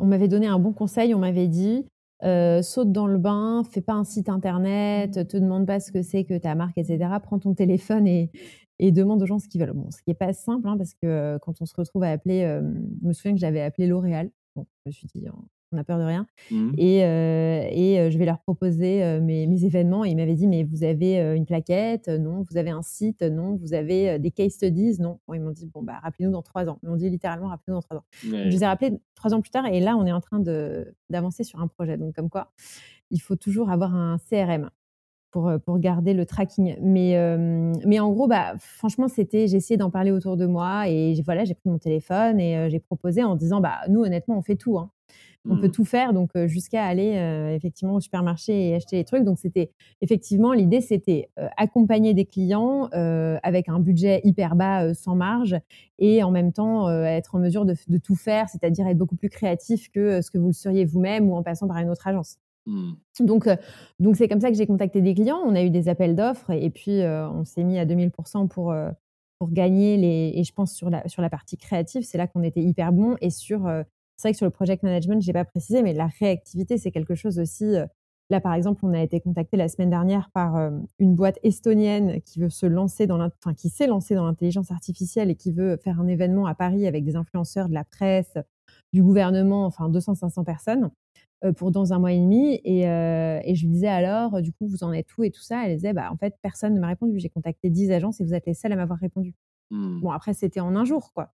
on m'avait donné un bon conseil. On m'avait dit: «Heu, saute dans le bain, fais pas un site internet, te demande pas ce que c'est que ta marque et cetera. Prends ton téléphone et et demande aux gens ce qu'ils veulent». Bon, ce qui est pas simple, hein, parce que, heu, quand on se retrouve à appeler, hem, je me souviens que j'avais appelé L'Oréal. Bon, je me suis dit: «On a peur de rien Mmh et heu et je vais leur proposer, mes mes événements et ils m'avaient dit: «Mais vous avez, une plaquette? Non. Vous avez un site? Non. Vous avez, des case studies? Non». Bon, ils m'ont dit: «Bon, bah, rappelez-nous dans 3 ans». Ils m'ont dit littéralement: «Rappelez-nous dans 3 ans». Donc je les ai rappelés 3 ans plus tard et là, on est en train d'avancer sur un projet. Donc comme quoi, il faut toujours avoir un CRM pour, pour garder le tracking. Mais, mais en gros, bah, franchement, c'était j'ai essayé d'en parler autour de moi et voilà, j'ai pris mon téléphone et j'ai proposé en disant: «Bah, nous, honnêtement, on fait tout, hein. On peut Mmh. tout faire», donc jusqu'à aller, effectivement au supermarché et acheter les trucs. Donc c'était effectivement, l'idée, c'était, accompagner des clients, avec un budget hyper bas, sans marge et en même temps, être en mesure de de tout faire, c'est-à-dire être beaucoup plus créatif que, ce que vous le seriez vous-même ou en passant par une autre agence. Mmh. Donc, donc c'est comme ça que j'ai contacté des clients. On a eu des appels d'offres et puis, on s'est mis à 2000 pour, pour gagner les et je pense sur la sur la partie créative, c'est là qu'on était hyper bon et sur, c'est vrai que sur le project management, j'ai pas précisé, mais la réactivité, c'est quelque chose aussi, là, par exemple, on a été contacté la semaine dernière par, une boîte estonienne qui veut se lancer dans qui s'est lancée dans l'intelligence artificielle et qui veut faire un événement à Paris avec des influenceurs de la presse, du gouvernement, enfin 200-500 personnes pour dans un mois et demi. Et, et je lui disais alors, du coup, vous en êtes où et tout ça. Elle disait, bah, en fait, personne ne m'a répondu. J'ai contacté 10 agences et vous êtes les seuls à m'avoir répondu. Mmh. Bon, après, c'était en un jour, quoi.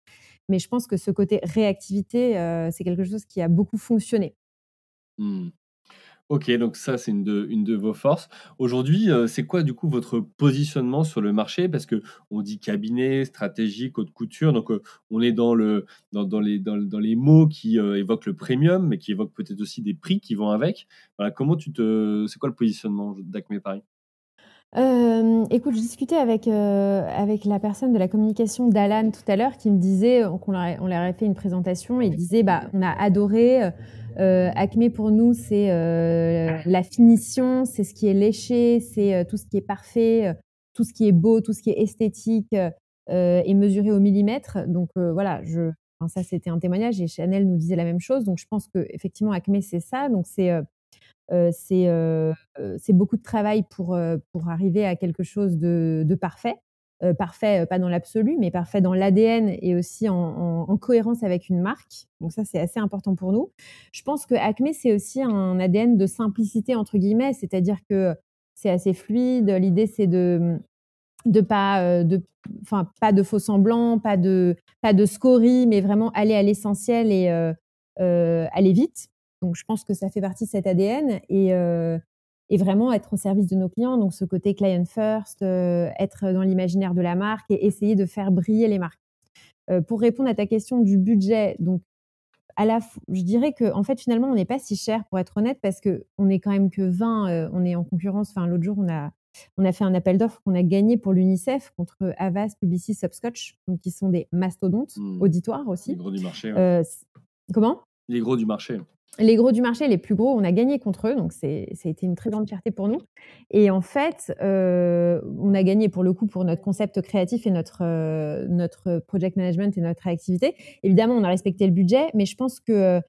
Mais je pense que ce côté réactivité, c'est quelque chose qui a beaucoup fonctionné. Mmh. OK, donc ça, c'est une de vos forces. Aujourd'hui, c'est quoi, du coup, votre positionnement sur le marché? Parce qu'on dit cabinet, stratégique, haute couture, donc on est dans le dans les dans les mots qui, évoquent le premium, mais qui évoquent peut-être aussi des prix qui vont avec. Voilà, comment tu te c'est quoi le positionnement d'Acme Paris? Hem, écoute, je discutais avec, heu, avec la personne de la communication d'Alan tout à l'heure qui me disait qu'on leur on leur avait fait une présentation et il disait: «Bah, on a adoré, heu Acme pour nous, c'est, la finition, c'est ce qui est léché, c'est, tout ce qui est parfait, tout ce qui est beau, tout ce qui est esthétique, et mesuré au millimètre». Donc voilà, ça, c'était un témoignage et Chanel nous disait la même chose. Donc je pense qu'effectivement Acme, c'est ça. Donc c'est, c'est, beaucoup de travail pour, pour arriver à quelque chose de parfait. Parfait, pas dans l'absolu, mais parfait dans l'ADN et aussi en en en cohérence avec une marque. Donc ça, c'est assez important pour nous. Je pense que Acme, c'est aussi un ADN de «simplicité» entre guillemets, c'est-à-dire que c'est assez fluide. L'idée, c'est de, mmh, de pas, de enfin, pas de faux semblants, pas de pas de scories, mais vraiment aller à l'essentiel et aller vite. Donc je pense que ça fait partie de cet ADN et heu et vraiment être au service de nos clients. Donc ce côté client first, heu, être dans l'imaginaire de la marque et essayer de faire briller les marques. Heu, pour répondre à ta question du budget, donc à la je dirais qu'en fait, finalement, on n'est pas si cher pour être honnête parce qu'on est quand même que 20, heu, on est en concurrence. Enfin, l'autre jour, on a on a fait un appel d'offres qu'on a gagné pour l'UNICEF contre Havas, Publicis, Subscotch, donc qui sont des mastodontes Mmh. auditoires Les aussi. gros du marché, ouais. Comment? Les gros du marché. Les gros du marché, les plus gros, on a gagné contre eux, donc c'est ça a été une très grande fierté pour nous et en fait, heu, on a gagné pour le coup pour notre concept créatif et notre, heu, notre project management et notre réactivité. Évidemment, on a respecté le budget, mais je pense que,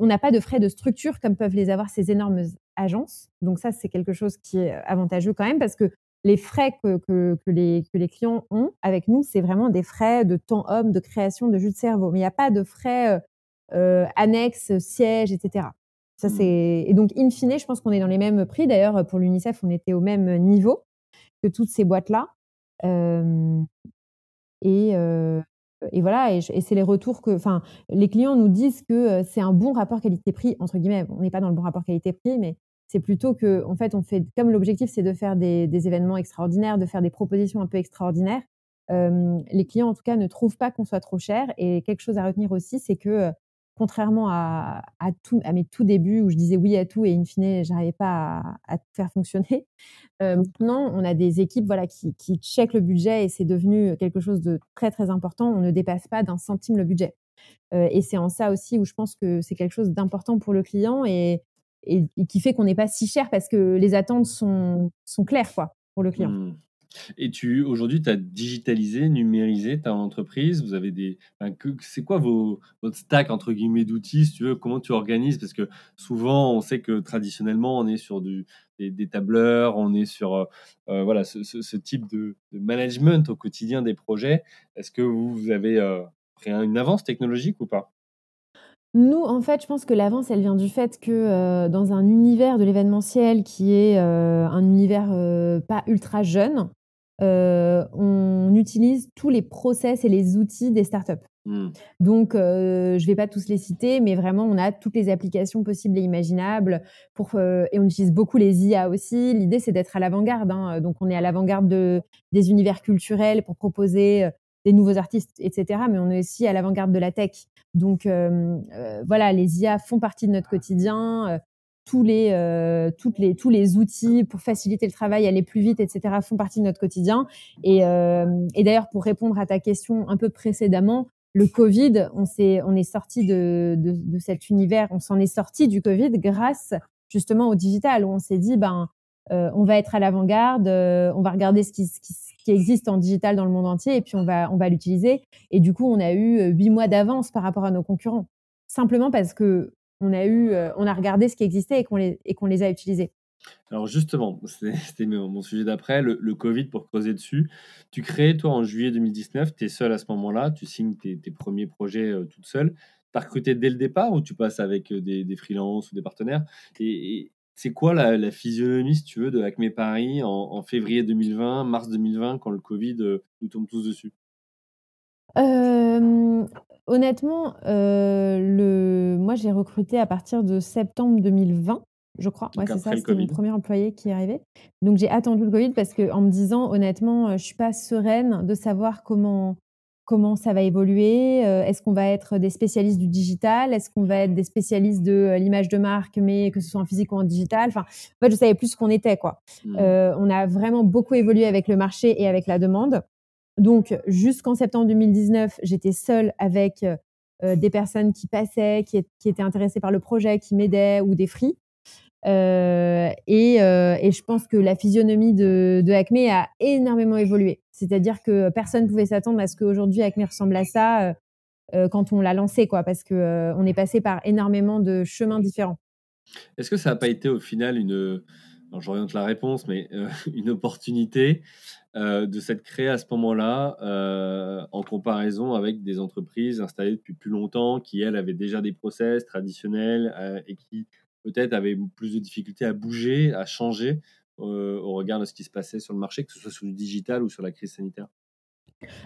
on n'a pas de frais de structure comme peuvent les avoir ces énormes agences. Donc ça, c'est quelque chose qui est avantageux quand même parce que les frais que que les que les clients ont avec nous, c'est vraiment des frais de temps homme, de création, de jus de cerveau. Mais il y a pas de frais, heu, annexes, sièges et cetera. Ça, Mmh. c'est et donc in fine, je pense qu'on est dans les mêmes prix. D'ailleurs, pour l'UNICEF, on était au même niveau que toutes ces boîtes-là. Et heu et voilà et et c'est les retours que enfin, les clients nous disent que, c'est un «bon rapport qualité-prix» entre guillemets. On n'est pas dans le bon rapport qualité-prix, mais c'est plutôt qu'en fait, on fait comme l'objectif, c'est de faire des des événements extraordinaires, de faire des propositions un peu extraordinaires. Les clients, en tout cas, ne trouvent pas qu'on soit trop cher et quelque chose à retenir aussi, c'est que, contrairement à à tout à mes tout débuts où je disais oui à tout et in fine, j'arrivais pas à faire fonctionner. Heu, *laughs* maintenant, on a des équipes, voilà, qui qui checkent le budget et c'est devenu quelque chose de très, très important. On ne dépasse pas d'un centime le budget. Heu et c'est en ça aussi où je pense que c'est quelque chose d'important pour le client et et et qui fait qu'on n'est pas si cher parce que les attentes sont sont claires, quoi, pour le client. Mmh. Et tu aujourd'hui, tu as digitalisé, numérisé ta entreprise. Vous avez des enfin, c'est quoi vos votre «stack» entre guillemets d'outils, tu veux? Comment tu organises? Parce que souvent, on sait que traditionnellement, on est sur du des tableurs, on est sur, heu heu, voilà, ce ce type de management au quotidien des projets. Est-ce que vous, avez, heu, pris un une avance technologique ou pas? Nous, en fait, je pense que l'avance, elle vient du fait que, dans un univers de l'événementiel qui est, un univers, pas ultra jeune, heu, on utilise tous les process et les outils des startups. Mmh. Donc, heu, je vais pas tous les citer, mais vraiment, on a toutes les applications possibles et imaginables pour, heu et on utilise beaucoup les IA aussi. L'idée, c'est d'être à l'avant-garde, hein, donc on est à l'avant-garde de des univers culturels pour proposer, des nouveaux artistes et cetera, mais on est aussi à l'avant-garde de la tech. Donc, voilà, les IA font partie de notre quotidien, tous les, heu, toutes les tous les outils pour faciliter le travail, aller plus vite et cetera, font partie de notre quotidien. Et hem et d'ailleurs, pour répondre à ta question un peu précédemment, le Covid, on s'est on est sorti de, de, cet univers, on s'en est sorti du Covid grâce justement au digital où on s'est dit ben euh, on va être à l'avant-garde, euh, on va regarder ce qui, ce, qui, existe en digital dans le monde entier et puis on va on va l'utiliser. Et du coup on a eu euh, huit mois d'avance par rapport à nos concurrents. Simplement parce que on a eu euh, on a regardé ce qui existait et qu'on les a utilisés. Alors justement, *laughs* c'était mon sujet d'après, le, Covid pour creuser dessus. Tu crées, toi, en juillet 2019, tu es seul à ce moment-là, tu signes tes, premiers projets euh, toute seule. Tu as recruté dès le départ ou tu passes avec euh, des, des freelances ou des partenaires? Et, c'est quoi la, la, physionomie, si tu veux, de Acme Paris en, février 2020, mars 2020, quand le Covid nous tombe tous dessus? Honnêtement, le... moi j'ai recruté à partir de septembre 2020 je crois. Ouais, c'est ça, c'était mon premier employé qui est arrivé. Donc j'ai attendu le Covid parce qu'en me disant honnêtement, je suis pas sereine de savoir comment comment ça va évoluer. Est-ce qu'on va être des spécialistes du digital Est-ce qu'on va être des spécialistes de l'image de marque, mais que ce soit en physique ou en digital Enfin, en fait, je savais plus ce qu'on était. Quoi. Mmh. On a vraiment beaucoup évolué avec le marché et avec la demande. Donc jusqu'en septembre 2019, j'étais seule avec euh, des personnes qui passaient, qui, étaient intéressées par le projet, qui m'aidaient ou des free. Euh, et, euh, je pense que la physionomie de, de Acme a énormément évolué. C'est-à-dire que personne ne pouvait s'attendre à ce qu'aujourd'hui Acme ressemble à ça euh, euh, quand on l'a lancé, quoi, parce que euh, on est passé par énormément de chemins différents. Est-ce que ça n'a pas été au final une, j'oriente la réponse, mais *laughs* une opportunité de s'être créé à ce moment-là en comparaison avec des entreprises installées depuis plus longtemps qui, elles, avaient déjà des process traditionnels et qui peut-être avaient plus de difficultés à bouger, à changer euh, au regard de ce qui se passait sur le marché, que ce soit sur le digital ou sur la crise sanitaire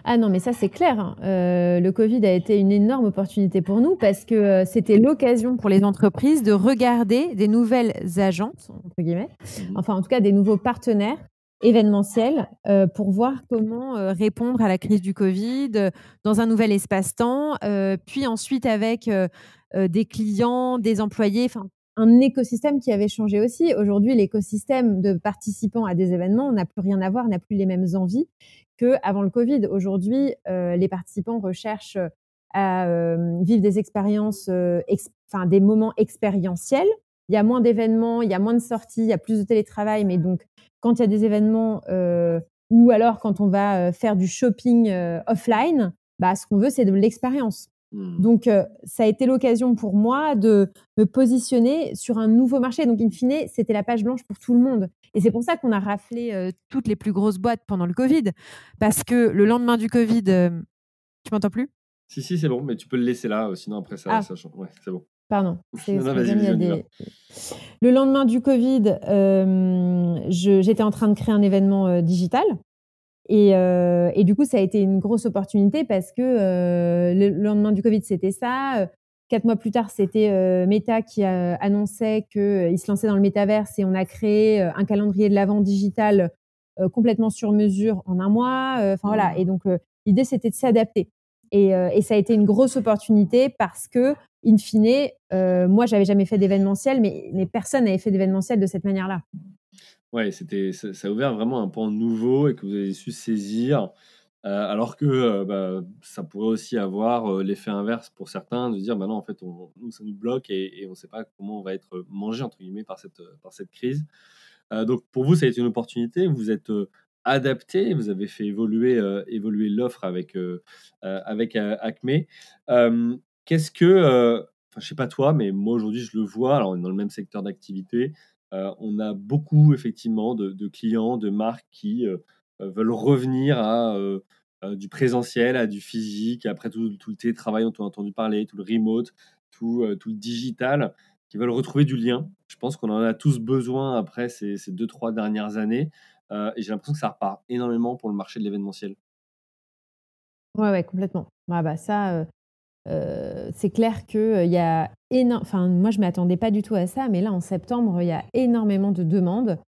ah non, mais ça c'est clair. Hein. Euh, le Covid a été une énorme opportunité pour nous parce que euh, c'était l'occasion pour les entreprises de regarder des nouvelles agences, entre guillemets, mmh enfin en tout cas des nouveaux partenaires événementiels euh, pour voir comment euh, répondre à la crise du Covid euh, dans un nouvel espace-temps, euh, puis ensuite avec des clients, des employés, enfin un écosystème qui avait changé aussi. Aujourd'hui, l'écosystème de participants à des événements n'a plus rien à voir, n'a plus les mêmes envies qu'avant le Covid. Aujourd'hui, euh, les participants recherchent à euh, vivre des expériences, euh, ex enfin des moments expérientiels. Il y a moins d'événements, il y a moins de sorties, il y a plus de télétravail, mais donc quand il y a des événements euh, ou alors quand on va euh, faire du shopping euh, offline, bah, ce qu'on veut, c'est de l'expérience. Mmh. Donc, euh, ça a été l'occasion pour moi de me positionner sur un nouveau marché. Donc, in fine, c'était la page blanche pour tout le monde. Et c'est pour ça qu'on a raflé euh, toutes les plus grosses boîtes pendant le Covid. Parce que le lendemain du Covid, euh, tu m'entends plus? Si, si, c'est bon, mais tu peux le laisser là, sinon après ça, ah. ça change. Ouais, c'est bon. Pardon. *laughs* Non, non, des... Le lendemain du Covid, j'étais en train de créer un événement digital. Et, euh, et, du coup, ça a été une grosse opportunité parce que euh, le lendemain du Covid, c'était ça. Quatre mois plus tard, c'était euh, Meta qui annonçait qu'il se lançait dans le métaverse et on a créé un calendrier de l'avant digital complètement sur mesure en un mois. Enfin voilà. Et donc, l'idée, c'était de s'adapter. Et, et, ça a été une grosse opportunité parce que, in fine, moi, j'avais jamais fait d'événementiel, mais, mais personne n'avait fait d'événementiel de cette manière-là. Ouais, c'était, ça, ça, a ouvert vraiment un pan nouveau et que vous avez su saisir. Euh, alors que euh, bah, ça pourrait aussi avoir euh, l'effet inverse pour certains, de dire bah non, en fait, on, nous, ça nous bloque et, on ne sait pas comment on va être mangé, entre guillemets, par cette, par cette crise. donc pour vous, ça a été une opportunité. Vous êtes adapté, vous avez fait évoluer, évoluer l'offre avec, avec Acme. Qu'est-ce que, enfin, je sais pas toi, mais moi aujourd'hui, je le vois, alors on est dans le même secteur d'activité, on a beaucoup effectivement de, clients, de marques qui euh, euh, veulent revenir à du présentiel, à du physique, après tout, tout le télétravail dont on a entendu parler, tout le remote, tout, le digital, qui veulent retrouver du lien. Je pense qu'on en a tous besoin après ces, ces deux, trois dernières années. et j'ai l'impression que ça repart énormément pour le marché de l'événementiel. Ouais, ouais, complètement. Ah bah ça, c'est clair qu'il y a énorme enfin, moi, je m'attendais pas du tout à ça, mais là, en septembre, il y a énormément de demandes,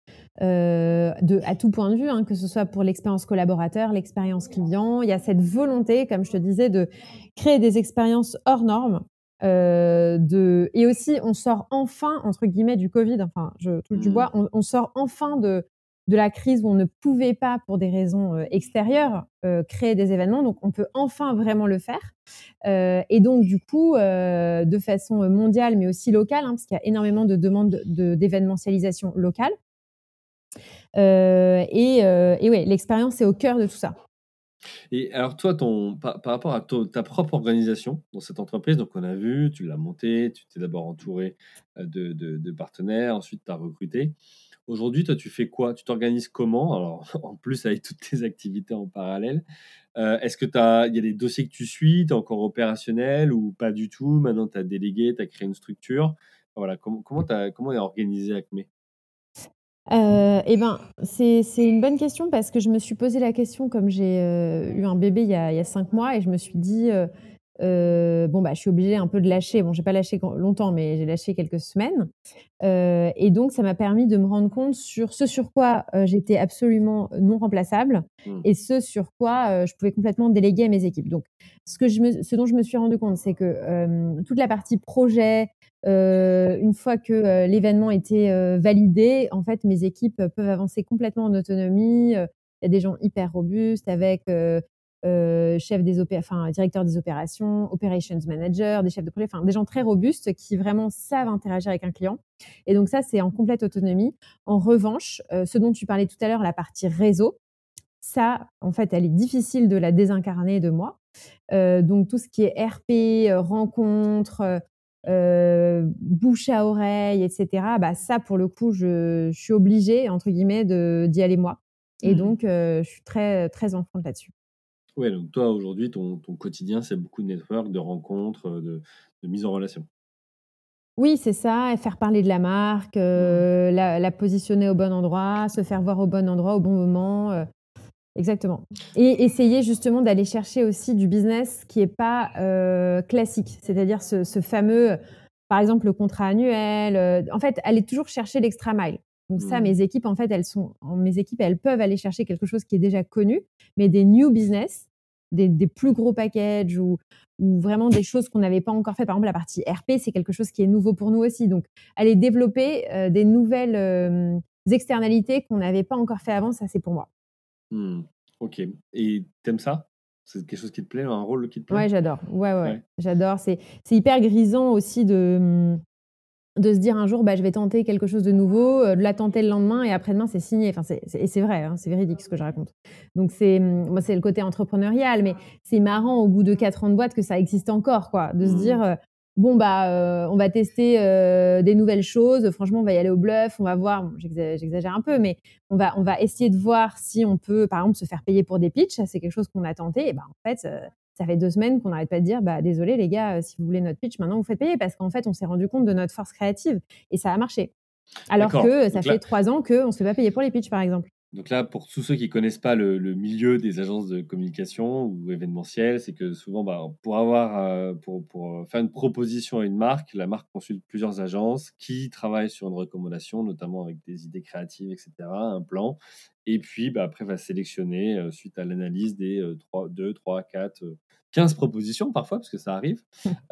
de à tout point de vue, hein, que ce soit pour l'expérience collaborateur, l'expérience client. Il y a cette volonté, comme je te disais, de créer des expériences hors normes, de et aussi, on sort enfin, entre guillemets, du covid, enfin, je touche du bois, mmh. on sort enfin de de la crise où on ne pouvait pas, pour des raisons euh, extérieures, euh, créer des événements. Donc, on peut enfin vraiment le faire. Euh, et donc, du coup, de façon mondiale, mais aussi locale, hein, parce qu'il y a énormément de demandes d'événementialisation locale. et, ouais, l'expérience est au cœur de tout ça. Et alors toi, ton, par, rapport à ta propre organisation dans cette entreprise, donc on a vu, tu l'as montée, tu t'es d'abord entouré de, de, partenaires, ensuite tu as recruté. Aujourd'hui, toi, tu fais quoi? Tu t'organises comment? Alors, *laughs* en plus, avec toutes tes activités en parallèle, euh, est-ce que il y a des dossiers que tu suis? Tu es encore opérationnel ou pas du tout? Maintenant, tu as délégué, tu as créé une structure. Voilà, comment, comment, as, comment est organisé Acme? Euh, eh ben, c'est une bonne question parce que je me suis posé la question comme j'ai euh, eu un bébé il y, a, il y, a, cinq mois et je me suis dit bon bah je suis obligée un peu de lâcher. Bon, j'ai pas lâché longtemps, mais j'ai lâché quelques semaines. Euh, et donc ça m'a permis de me rendre compte sur ce sur quoi euh, j'étais absolument non remplaçable mmh. et ce sur quoi je pouvais complètement déléguer à mes équipes. Donc ce que je me, ce dont je me suis rendu compte, c'est que toute la partie projet, une fois que l'événement était validé, en fait mes équipes peuvent avancer complètement en autonomie. Il y a des gens hyper robustes avec euh, chef des enfin directeur des opérations, operations manager, des chefs de projet, enfin des gens très robustes qui vraiment savent interagir avec un client. Et donc ça, c'est en complète autonomie. En revanche, euh, ce dont tu parlais tout à l'heure, la partie réseau, ça, en fait, elle est difficile de la désincarner de moi. Euh, donc tout ce qui est RP, rencontres, bouche à oreille, etc. Bah ça, pour le coup, je, suis obligée entre guillemets d'y aller moi. Et mmh donc, je suis très très en là-dessus. Ouais, donc toi, aujourd'hui, ton, ton quotidien, c'est beaucoup de network, de rencontres, euh, de, de mise en relation. Oui, c'est ça, faire parler de la marque, euh, la, positionner au bon endroit, se faire voir au bon endroit, au bon moment. Euh, exactement. Et essayer justement d'aller chercher aussi du business qui n'est pas classique, c'est-à-dire ce, ce, fameux, par exemple, le contrat annuel. en fait, aller toujours chercher l'extra mile. Donc ça, mmh. mes équipes, en fait, elles sont, mes équipes, elles peuvent aller chercher quelque chose qui est déjà connu, mais des new business, des, plus gros packages ou, ou vraiment des choses qu'on n'avait pas encore fait. Par exemple, la partie RP, c'est quelque chose qui est nouveau pour nous aussi. Donc, aller développer euh, des nouvelles euh, externalités qu'on n'avait pas encore fait avant, ça, c'est pour moi. Mmh. Ok. Et t'aimes ça? C'est quelque chose qui te plaît, un rôle qui te plaît? Ouais, j'adore. Ouais, ouais, ouais. j'adore. C'est hyper grisant aussi de de se dire un jour, bah, je vais tenter quelque chose de nouveau, euh, de la tenter le lendemain et après-demain, c'est signé. Enfin, c'est, et c'est vrai, hein, c'est véridique ce que je raconte. Donc, c'est, hum, moi, c'est le côté entrepreneurial, mais c'est marrant au bout de quatre ans de boîte que ça existe encore, quoi. De se mmh. dire, euh, bon, bah, euh, on va tester des nouvelles choses. Franchement, on va y aller au bluff, on va voir. j'exagère, un peu, mais on va, on va essayer de voir si on peut, par exemple, se faire payer pour des pitchs. c'est quelque chose qu'on a tenté. Et ben, en fait, ça fait deux semaines qu'on n'arrête pas de dire bah désolé les gars, euh, si vous voulez notre pitch, maintenant vous faites payer parce qu'en fait on s'est rendu compte de notre force créative et ça a marché. Alors que ça fait trois ans qu'on ne se fait pas payer pour les pitchs par exemple. Donc là, pour tous ceux qui connaissent pas le, milieu des agences de communication ou événementielles, c'est que souvent, bah, pour avoir, euh, pour, pour, faire une proposition à une marque, la marque consulte plusieurs agences qui travaillent sur une recommandation, notamment avec des idées créatives, etc., un plan, et puis bah, après va sélectionner euh, suite à l'analyse des 3, 2, 3, 4, 15 propositions parfois, parce que ça arrive.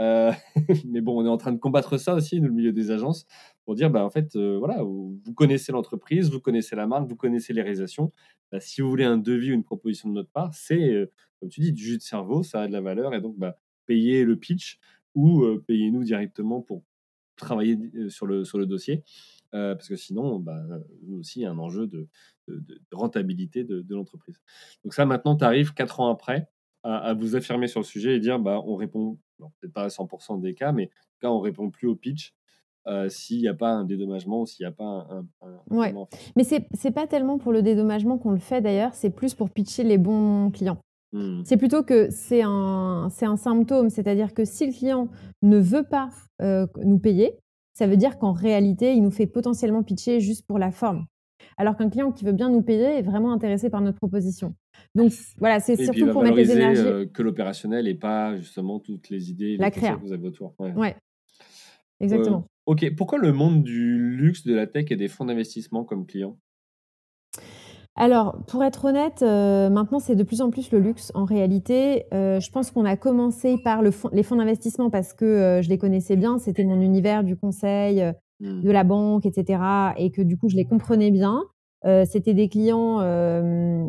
Euh, *laughs* mais bon, on est en train de combattre ça aussi, dans le milieu des agences, pour dire, bah, en fait, euh, voilà, vous connaissez l'entreprise, vous connaissez la marque, vous connaissez les réalisations. Bah, si vous voulez un devis ou une proposition de notre part, c'est, euh, comme tu dis, du jus de cerveau, ça a de la valeur, et donc, bah, payez le pitch ou payez-nous directement pour travailler sur le, sur le dossier. parce que sinon, bah, aussi, il y a un enjeu de, rentabilité de, de l'entreprise. Donc ça, maintenant, tu arrives quatre ans après, à, vous affirmer sur le sujet et dire bah, on répond, peut-être pas à 100% des cas, mais en tout cas, on répond plus au pitch. Euh, s'il n'y a pas un dédommagement ou s'il n'y a pas un. ouais. Mais c'est n'est pas tellement pour le dédommagement qu'on le fait d'ailleurs, c'est plus pour pitcher les bons clients. Mmh. C'est plutôt que c'est un un symptôme, c'est-à-dire que si le client ne veut pas, heu, nous payer, ça veut dire qu'en réalité, il nous fait potentiellement pitcher juste pour la forme. Alors qu'un client qui veut bien nous payer est vraiment intéressé par notre proposition. Donc voilà, c'est surtout pour mettre les énergies heu, que l'opérationnel et pas justement toutes les idées, les La créa. que vous avez autour. Ouais. Exactement. OK. Pourquoi le monde du luxe, de la tech et des fonds d'investissement comme clients? Alors, pour être honnête, heu, maintenant, c'est de plus en plus le luxe en réalité. Heu, je pense qu'on a commencé par le les fonds d'investissement parce que, heu, je les connaissais bien. C'était mon univers du conseil, heu, Mmh. de la banque et cetera et que du coup, je les comprenais bien. Heu, c'était des clients, heu,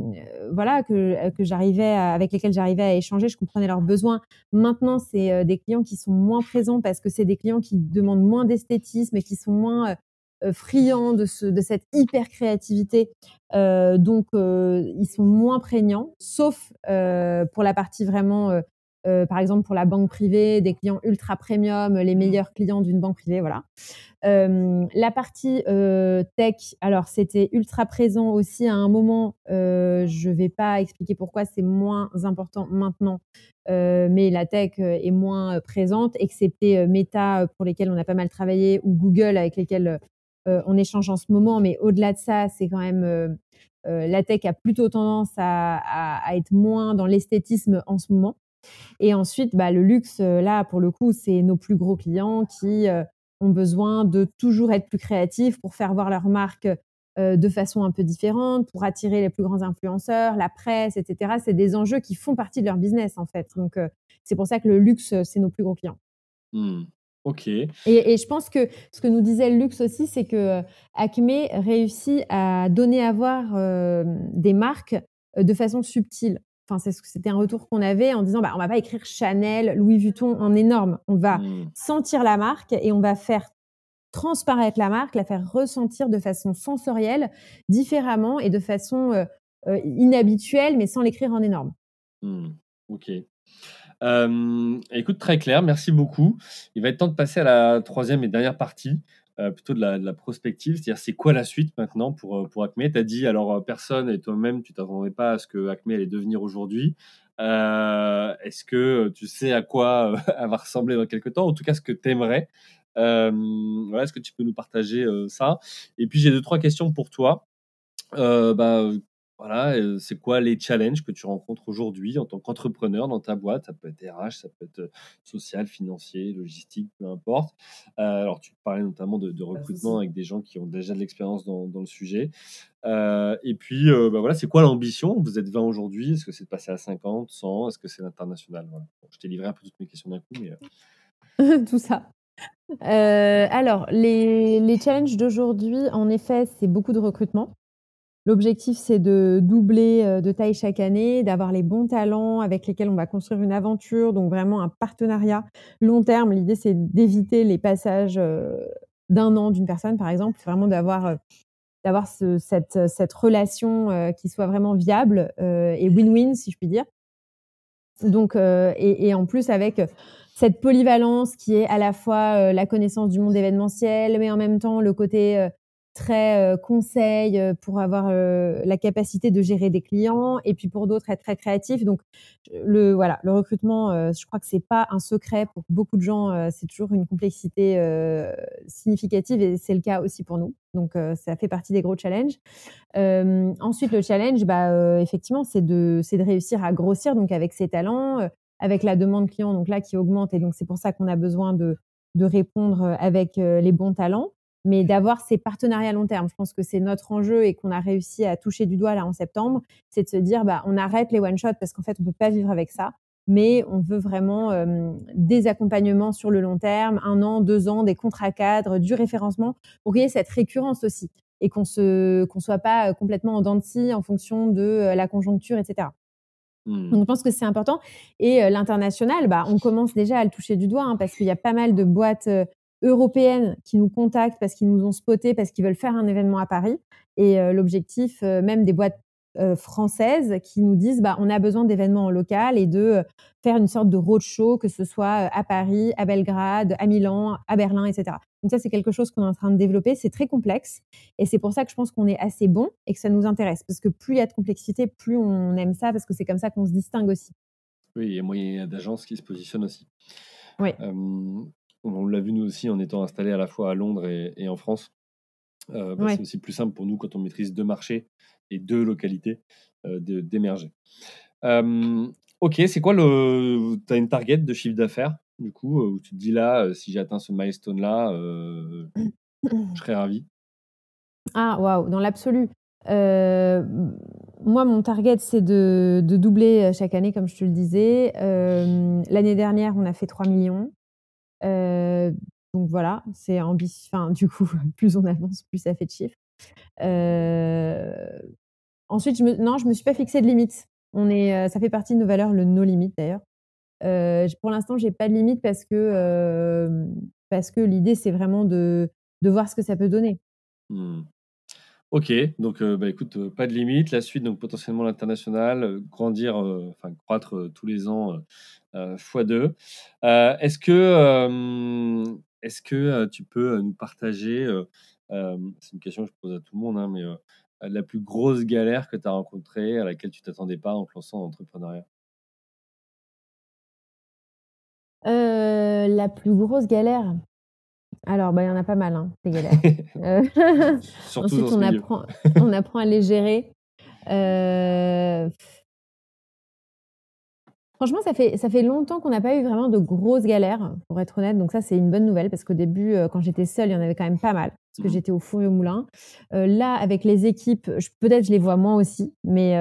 voilà, que, heu, que j'arrivais avec lesquels j'arrivais à échanger, je comprenais leurs besoins. Maintenant, c'est, heu, des clients qui sont moins présents parce que c'est des clients qui demandent moins d'esthétisme et qui sont moins, heu heu, friands de ce de cette hyper créativité. Donc ils sont moins prégnants, sauf, pour la partie vraiment, heu, par exemple, pour la banque privée, des clients ultra premium, les Mmh. meilleurs clients d'une banque privée, voilà. La partie, tech, alors c'était ultra présent aussi à un moment, je vais pas expliquer pourquoi c'est moins important maintenant, mais la tech, est moins, présente, excepté, Meta, pour lesquels on a pas mal travaillé ou Google avec lesquels, on échange en ce moment. Mais au-delà de ça, c'est quand même, la tech a plutôt tendance à à à être moins dans l'esthétisme en ce moment et ensuite, bah, le luxe, heu, là, pour le coup, c'est nos plus gros clients qui, heu, ont besoin de toujours être plus créatifs pour faire voir leur marque, heu, de façon un peu différente, pour attirer les plus grands influenceurs, la presse et cetera. C'est des enjeux qui font partie de leur business, en fait. Donc c'est pour ça que le luxe, c'est nos plus gros clients. Mmh. OK. Et et je pense que ce que nous disait le luxe aussi, c'est que, Acme réussit à donner à voir, des marques, de façon subtile. Enfin, c'est ce que c'était un retour qu'on avait en disant: «Bah, on va pas écrire Chanel, Louis Vuitton en énorme. On va Mmh. sentir la marque et on va faire transparaître la marque, la faire ressentir de façon sensorielle, différemment et de façon, heu heu, inhabituelle, mais sans l'écrire en énorme». Mmh. OK. Hem, écoute, très clair, merci beaucoup. Il va être temps de passer à la 3e et dernière partie, heu, plutôt de la de la prospective. C'est-à-dire, c'est quoi la suite maintenant pour, heu, pour Acme? Tu as dit alors, heu, personne et toi-même, tu t'attendais pas à ce que Acme allait devenir aujourd'hui. Est-ce que, tu sais à quoi, *laughs* elle va ressembler dans quelque temps? En tout cas, ce que tu aimerais. Hem, voilà, est-ce que tu peux nous partager, ça? Et puis j'ai 2-3 questions pour toi. Bah, voilà, c'est quoi les challenges que tu rencontres aujourd'hui en tant qu'entrepreneur dans ta boîte? Ça peut être RH, ça peut être, heu, social, financier, logistique, peu importe. Heu, alors tu parlais notamment de recrutement avec des gens qui ont déjà de l'expérience dans dans le sujet. Heu et puis, bah, voilà, c'est quoi l'ambition? Vous êtes 20 aujourd'hui, est-ce que c'est de passer à 50-100? Est-ce que c'est l'international? Voilà. Bon, je t'ai livré un peu toutes mes questions d'un coup, mais, *laughs* Tout ça. Alors les les challenges d'aujourd'hui, en effet, c'est beaucoup de recrutement. L'objectif, c'est de doubler, heu, de taille chaque année, d'avoir les bons talents avec lesquels on va construire une aventure, donc vraiment un partenariat long terme. L'idée, c'est d'éviter les passages, heu, d'1 an d'une personne, par exemple. Vraiment d'avoir, heu, d'avoir ce cette, cette relation, qui soit vraiment viable, et win-win, si je puis dire. Donc et en plus avec, cette polyvalence qui est à la fois, la connaissance du monde événementiel, mais en même temps le côté, très, heu, conseil, heu, pour avoir, heu, la capacité de gérer des clients et puis pour d'autres être très créatif. Donc le voilà, le recrutement, je crois que c'est pas un secret pour beaucoup de gens, c'est toujours une complexité, significative et c'est le cas aussi pour nous. Donc ça fait partie des gros challenges. Ensuite le challenge, bah, effectivement, c'est de c'est de réussir à grossir donc avec ses talents, avec la demande client donc là qui augmente et donc c'est pour ça qu'on a besoin de de répondre, avec, les bons talents, mais d'avoir ces partenariats à long terme. Je pense que c'est notre enjeu et qu'on a réussi à toucher du doigt là en septembre, c'est de se dire: «Bah, on arrête les one shot parce qu'en fait on peut pas vivre avec ça, mais on veut vraiment, des accompagnements sur le long terme, 1 an, 2 ans, des contrats cadres, du référencement», pour qu'il y ait cette récurrence aussi et qu'on se qu'on soit pas, complètement en dents de scie en fonction de, la conjoncture et cetera. Mmh. Donc je pense que c'est important et l'international, bah, on commence déjà à le toucher du doigt, hein, parce qu'il y a pas mal de boîtes, européennes qui nous contactent parce qu'ils nous ont spotés, parce qu'ils veulent faire un événement à Paris et heu, l'objectif, heu, même des boîtes, heu, françaises qui nous disent: «Bah, on a besoin d'événements en local et de, faire une sorte de road show, que ce soit, à Paris, à Belgrade, à Milan, à Berlin et cetera». Donc ça, c'est quelque chose qu'on est en train de développer. C'est très complexe et c'est pour ça que je pense qu'on est assez bon et que ça nous intéresse. Parce que plus il y a de complexité, plus on aime ça parce que c'est comme ça qu'on se distingue aussi. Oui, il y a moyen d'agences qui se positionnent aussi. Oui. On l'a vu nous aussi en étant installés à la fois à Londres et, en France. Euh, bah, c'est aussi plus simple pour nous quand on maîtrise deux marchés et deux localités euh, d'émerger. ok, c'est quoi le. Tu as une target de chiffre d'affaires, du coup, où tu te dis là, si j'atteins ce milestone-là, je serais ravi? Ah, waouh, dans l'absolu. moi, mon target, c'est de, de, doubler chaque année, comme je te le disais. L'année dernière, on a fait 3 millions. Donc voilà, c'est ambitieux. Enfin, du coup, *laughs* plus on avance, plus ça fait de chiffres. ensuite, je me, non, je me suis pas fixé de limite. On est, ça fait partie de nos valeurs, le no limite d'ailleurs. pour l'instant, j'ai pas de limite parce que, que l'idée, c'est vraiment de, de voir ce que ça peut donner. Mmh. Ok, donc bah, écoute, pas de limite. La suite, donc potentiellement l'international, grandir, enfin croître tous les ans x2. est-ce que, est-ce que tu peux nous partager, c'est une question que je pose à tout le monde, hein, mais la plus grosse galère que tu as rencontrée, à laquelle tu t'attendais pas en te lançant dans l'entrepreneuriat? La plus grosse galère? Alors, bah, il y en a pas mal, hein, des galères. *laughs* Euh, *laughs* ensuite, on apprend, on apprend à les gérer. Euh, franchement, ça fait, ça fait longtemps qu'on n'a pas eu vraiment de grosses galères, pour être honnête. Donc ça, c'est une bonne nouvelle parce qu'au début, euh, quand j'étais seule, il y en avait quand même pas mal parce que mmh. j'étais au four et au moulin. là, avec les équipes, peut-être je les vois moins aussi, mais,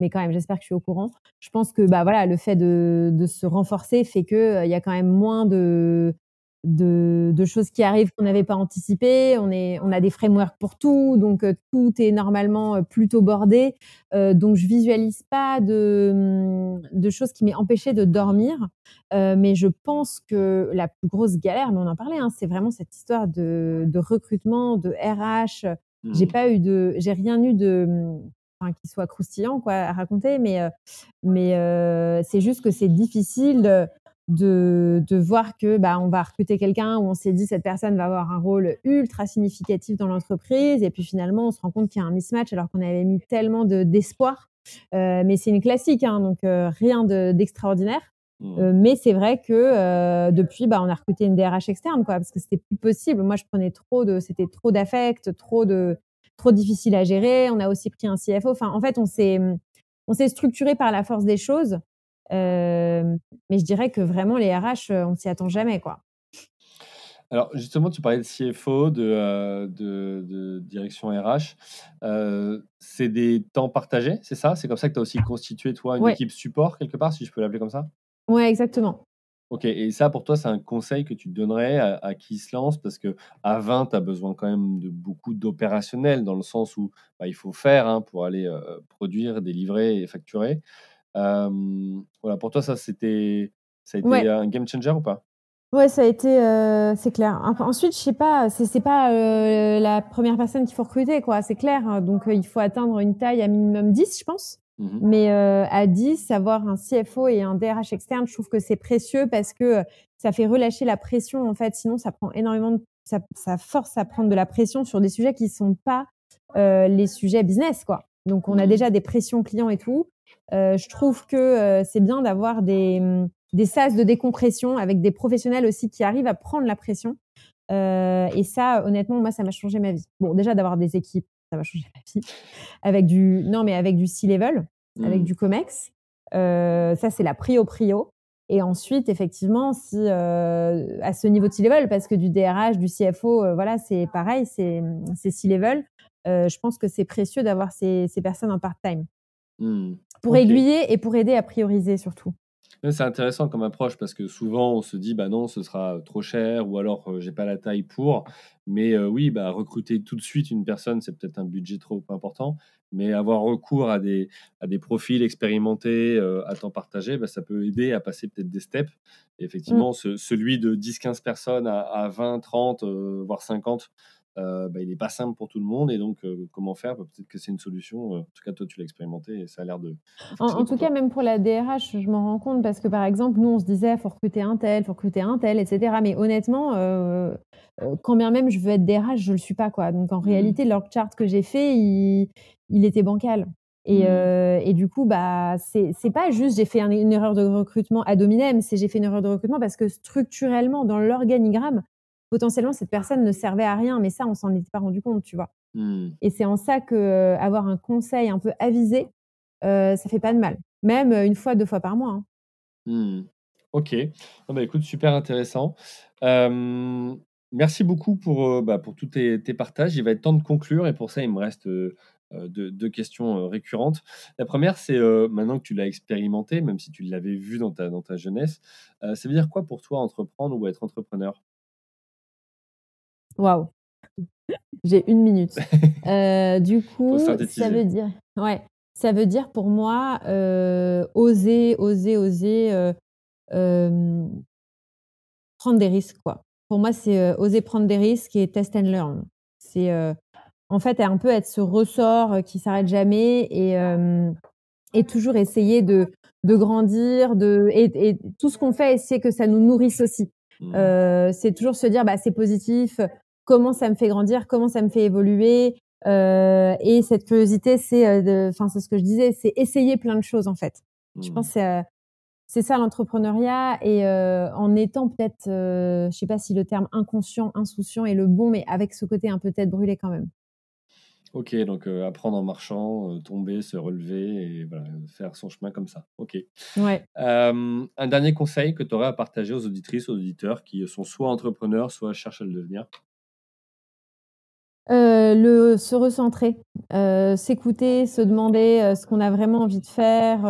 mais quand même, j'espère que je suis au courant. Je pense que bah, voilà, le fait de, de se renforcer fait qu'il il y a quand même moins de de, de, choses qui arrivent qu'on n'avait pas anticipées. On, est, on a des frameworks pour tout, donc euh, tout est normalement euh, plutôt bordé. Euh, donc je visualise pas de, hum, de choses qui m'aient empêché de dormir. Euh, mais je pense que la plus grosse galère, mais on en parlait, hein, c'est vraiment cette histoire de, de recrutement, de RH. J'ai mmh. pas eu de, j'ai rien eu de, hum, enfin, qui soit croustillant quoi à raconter, mais mais c'est juste que c'est difficile. De, de, de, voir que bah, on va recruter quelqu'un où on s'est dit cette personne va avoir un rôle ultra significatif dans l'entreprise et puis finalement on se rend compte qu'il y a un mismatch alors qu'on avait mis tellement d'espoir. Euh, mais c'est une classique, hein, donc euh, rien d'extraordinaire. Mmh. Euh, mais c'est vrai que depuis, bah, on a recruté une DRH externe, quoi, parce que c'était plus possible. Moi, je prenais trop de, c'était trop d'affect, trop de, trop difficile à gérer. On a aussi pris un CFO. Enfin, en fait, on s'est, on s'est structuré par la force des choses mais je dirais que vraiment, les RH, on s'y attend jamais, quoi. Alors, justement, tu parlais de CFO, de, de, direction RH. c'est des temps partagés, c'est ça? C'est comme ça que tu as aussi constitué, toi, une équipe support, quelque part, si je peux l'appeler comme ça? Ouais, exactement. Ok, et ça, pour toi, c'est un conseil que tu donnerais à, qui se lance? Parce que à 20, tu as besoin quand même de beaucoup d'opérationnel, dans le sens où bah, il faut faire hein, pour aller produire, délivrer et facturer voilà, pour toi, ça, c'était, ça a été un game changer ou pas? Ouais, ça a été, c'est clair. Ensuite, je sais pas, c'est, c'est pas la première personne qu'il faut recruter, quoi. C'est clair. Hein. Donc, il faut atteindre une taille à minimum 10, je pense. Mmh Mais à 10, avoir un CFO et un DRH externe, je trouve que c'est précieux parce que ça fait relâcher la pression, en fait. Sinon, ça prend énormément de, ça, ça force à prendre de la pression sur des sujets qui sont pas les sujets business, quoi. Donc, on a mmh déjà des pressions clients et tout. Euh, je trouve que euh, c'est bien d'avoir des, mm, des sas de décompression avec des professionnels aussi qui arrivent à prendre la pression. Euh, et ça, honnêtement, moi, ça m'a changé ma vie. Bon, déjà d'avoir des équipes, ça m'a changé *laughs* ma vie. Avec du, non, mais avec du C-level, avec mmh. du Comex. ça, c'est la prio prio. Et ensuite, effectivement, si à ce niveau de C-level, parce que du DRH, du CFO, voilà, c'est pareil, c'est C-level. je pense que c'est précieux d'avoir ces, ces personnes en part-time. Mmh. Pour aiguiller et pour aider à prioriser surtout. C'est intéressant comme approche parce que souvent on se dit bah non ce sera trop cher ou alors j'ai pas la taille pour mais oui bah recruter tout de suite une personne c'est peut-être un budget trop important mais avoir recours à des à des profils expérimentés à temps partagé bah, ça peut aider à passer peut-être des steps et mmh. effectivement celui de 10 15 personnes à, à 20 30 voire 50 bah, il n'est pas simple pour tout le monde. Et donc, comment faire? Bah, Peut-être que c'est une solution. En tout cas, toi, tu l'as expérimenté et ça a l'air de. En, tout cas, même pour la DRH, je m'en rends compte parce que, par exemple, nous, on se disait, il faut recruter un tel, il faut recruter un tel, etc. Mais honnêtement, quand bien même je veux être DRH, je ne le suis pas. Quoi. Donc, en mmh. réalité, l'org chart que j'ai fait, il, il était bancal. Et, mmh. et, du coup, bah, c'est pas juste j'ai fait une erreur de recrutement à dominem, c'est j'ai fait une erreur de recrutement parce que structurellement, dans l'organigramme, potentiellement, cette personne ne servait à rien, mais ça, on s'en était pas rendu compte, tu vois. Mmh. Et c'est en ça que avoir un conseil un peu avisé, ça fait pas de mal. Même une fois, deux fois par mois. Hein. Mmh. Ok. bah, écoute, super intéressant. merci beaucoup pour, bah, pour tous tes, tes, partages. Il va être temps de conclure et pour ça, il me reste euh, deux, questions euh, récurrentes. La première, c'est euh, maintenant que tu l'as expérimenté, même si tu l'avais vu dans ta, dans ta jeunesse, ça veut dire quoi pour toi entreprendre ou être entrepreneur? Waouh J'ai une minute. *laughs* du coup, ça veut dire, ouais, ça veut dire pour moi oser, oser, oser prendre des risques, quoi. Pour moi, c'est oser prendre des risques et test and learn. C'est en fait, un peu être ce ressort euh, qui s'arrête jamais et, euh, et toujours essayer de, de grandir, de, et, tout ce qu'on fait, essayer que ça nous nourrisse aussi. Mmh. Euh, c'est toujours se dire, bah, c'est positif, comment ça me fait grandir, comment ça me fait évoluer. et cette curiosité, c'est, enfin, c'est ce que je disais, c'est essayer plein de choses en fait. Je pense que c'est ça l'entrepreneuriat et en étant peut-être, je sais pas si le terme inconscient, insouciant est le bon, mais avec ce côté un peu tête brûlée quand même. Ok, donc apprendre en marchant, tomber, se relever et faire son chemin comme ça. Ok. Ouais. un dernier conseil que tu aurais à partager aux auditrices, aux auditeurs qui sont soit entrepreneurs, soit cherchent à le devenir? Le se recentrer, s'écouter, se demander ce qu'on a vraiment envie de faire.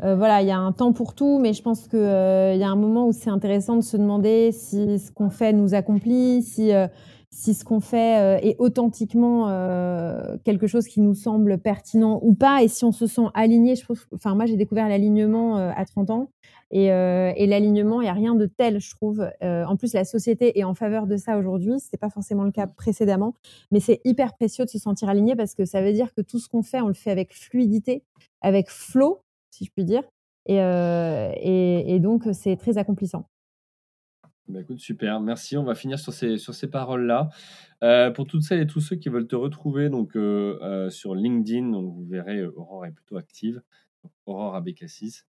voilà, il y a un temps pour tout, mais je pense qu'il y a un moment où c'est intéressant de se demander si ce qu'on fait nous accomplit, si si ce qu'on fait euh, est authentiquement euh, quelque chose qui nous semble pertinent ou pas, et si on se sent aligné. Je trouve, enfin, moi, j'ai découvert l'alignement euh, à 30 ans, et, et l'alignement, il n'y a rien de tel, je trouve. en plus, la société est en faveur de ça aujourd'hui. Ce n'était pas forcément le cas précédemment, mais c'est hyper précieux de se sentir aligné parce que ça veut dire que tout ce qu'on fait, on le fait avec fluidité, avec flow, si je puis dire, et, et, et donc c'est très accomplissant. Bah, écoute, super, merci. On va finir sur ces, sur ces paroles-là. Euh, pour toutes celles et tous ceux qui veulent te retrouver donc, euh, euh, sur LinkedIn, donc vous verrez, Aurore est plutôt active, Aurore ABK6.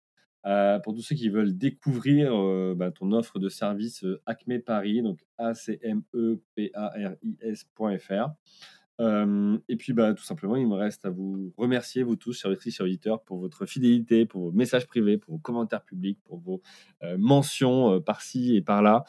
Pour tous ceux qui veulent découvrir bah, ton offre de service Acme Paris, donc A-C-M-E-P-A-R-I-S.fr et puis, bah, tout simplement, il me reste à vous remercier, vous tous, chers et auditeurs, pour votre fidélité, pour vos messages privés, pour vos commentaires publics, pour vos mentions par-ci et par-là.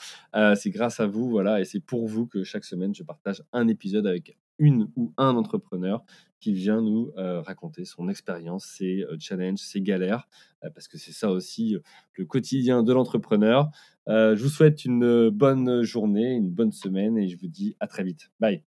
c'est grâce à vous, voilà, et c'est pour vous que chaque semaine, je partage un épisode avec une ou un entrepreneur qui vient nous raconter son expérience, ses challenges, ses galères, parce que c'est ça aussi le quotidien de l'entrepreneur. je vous souhaite une bonne journée, une bonne semaine et je vous dis à très vite. Bye.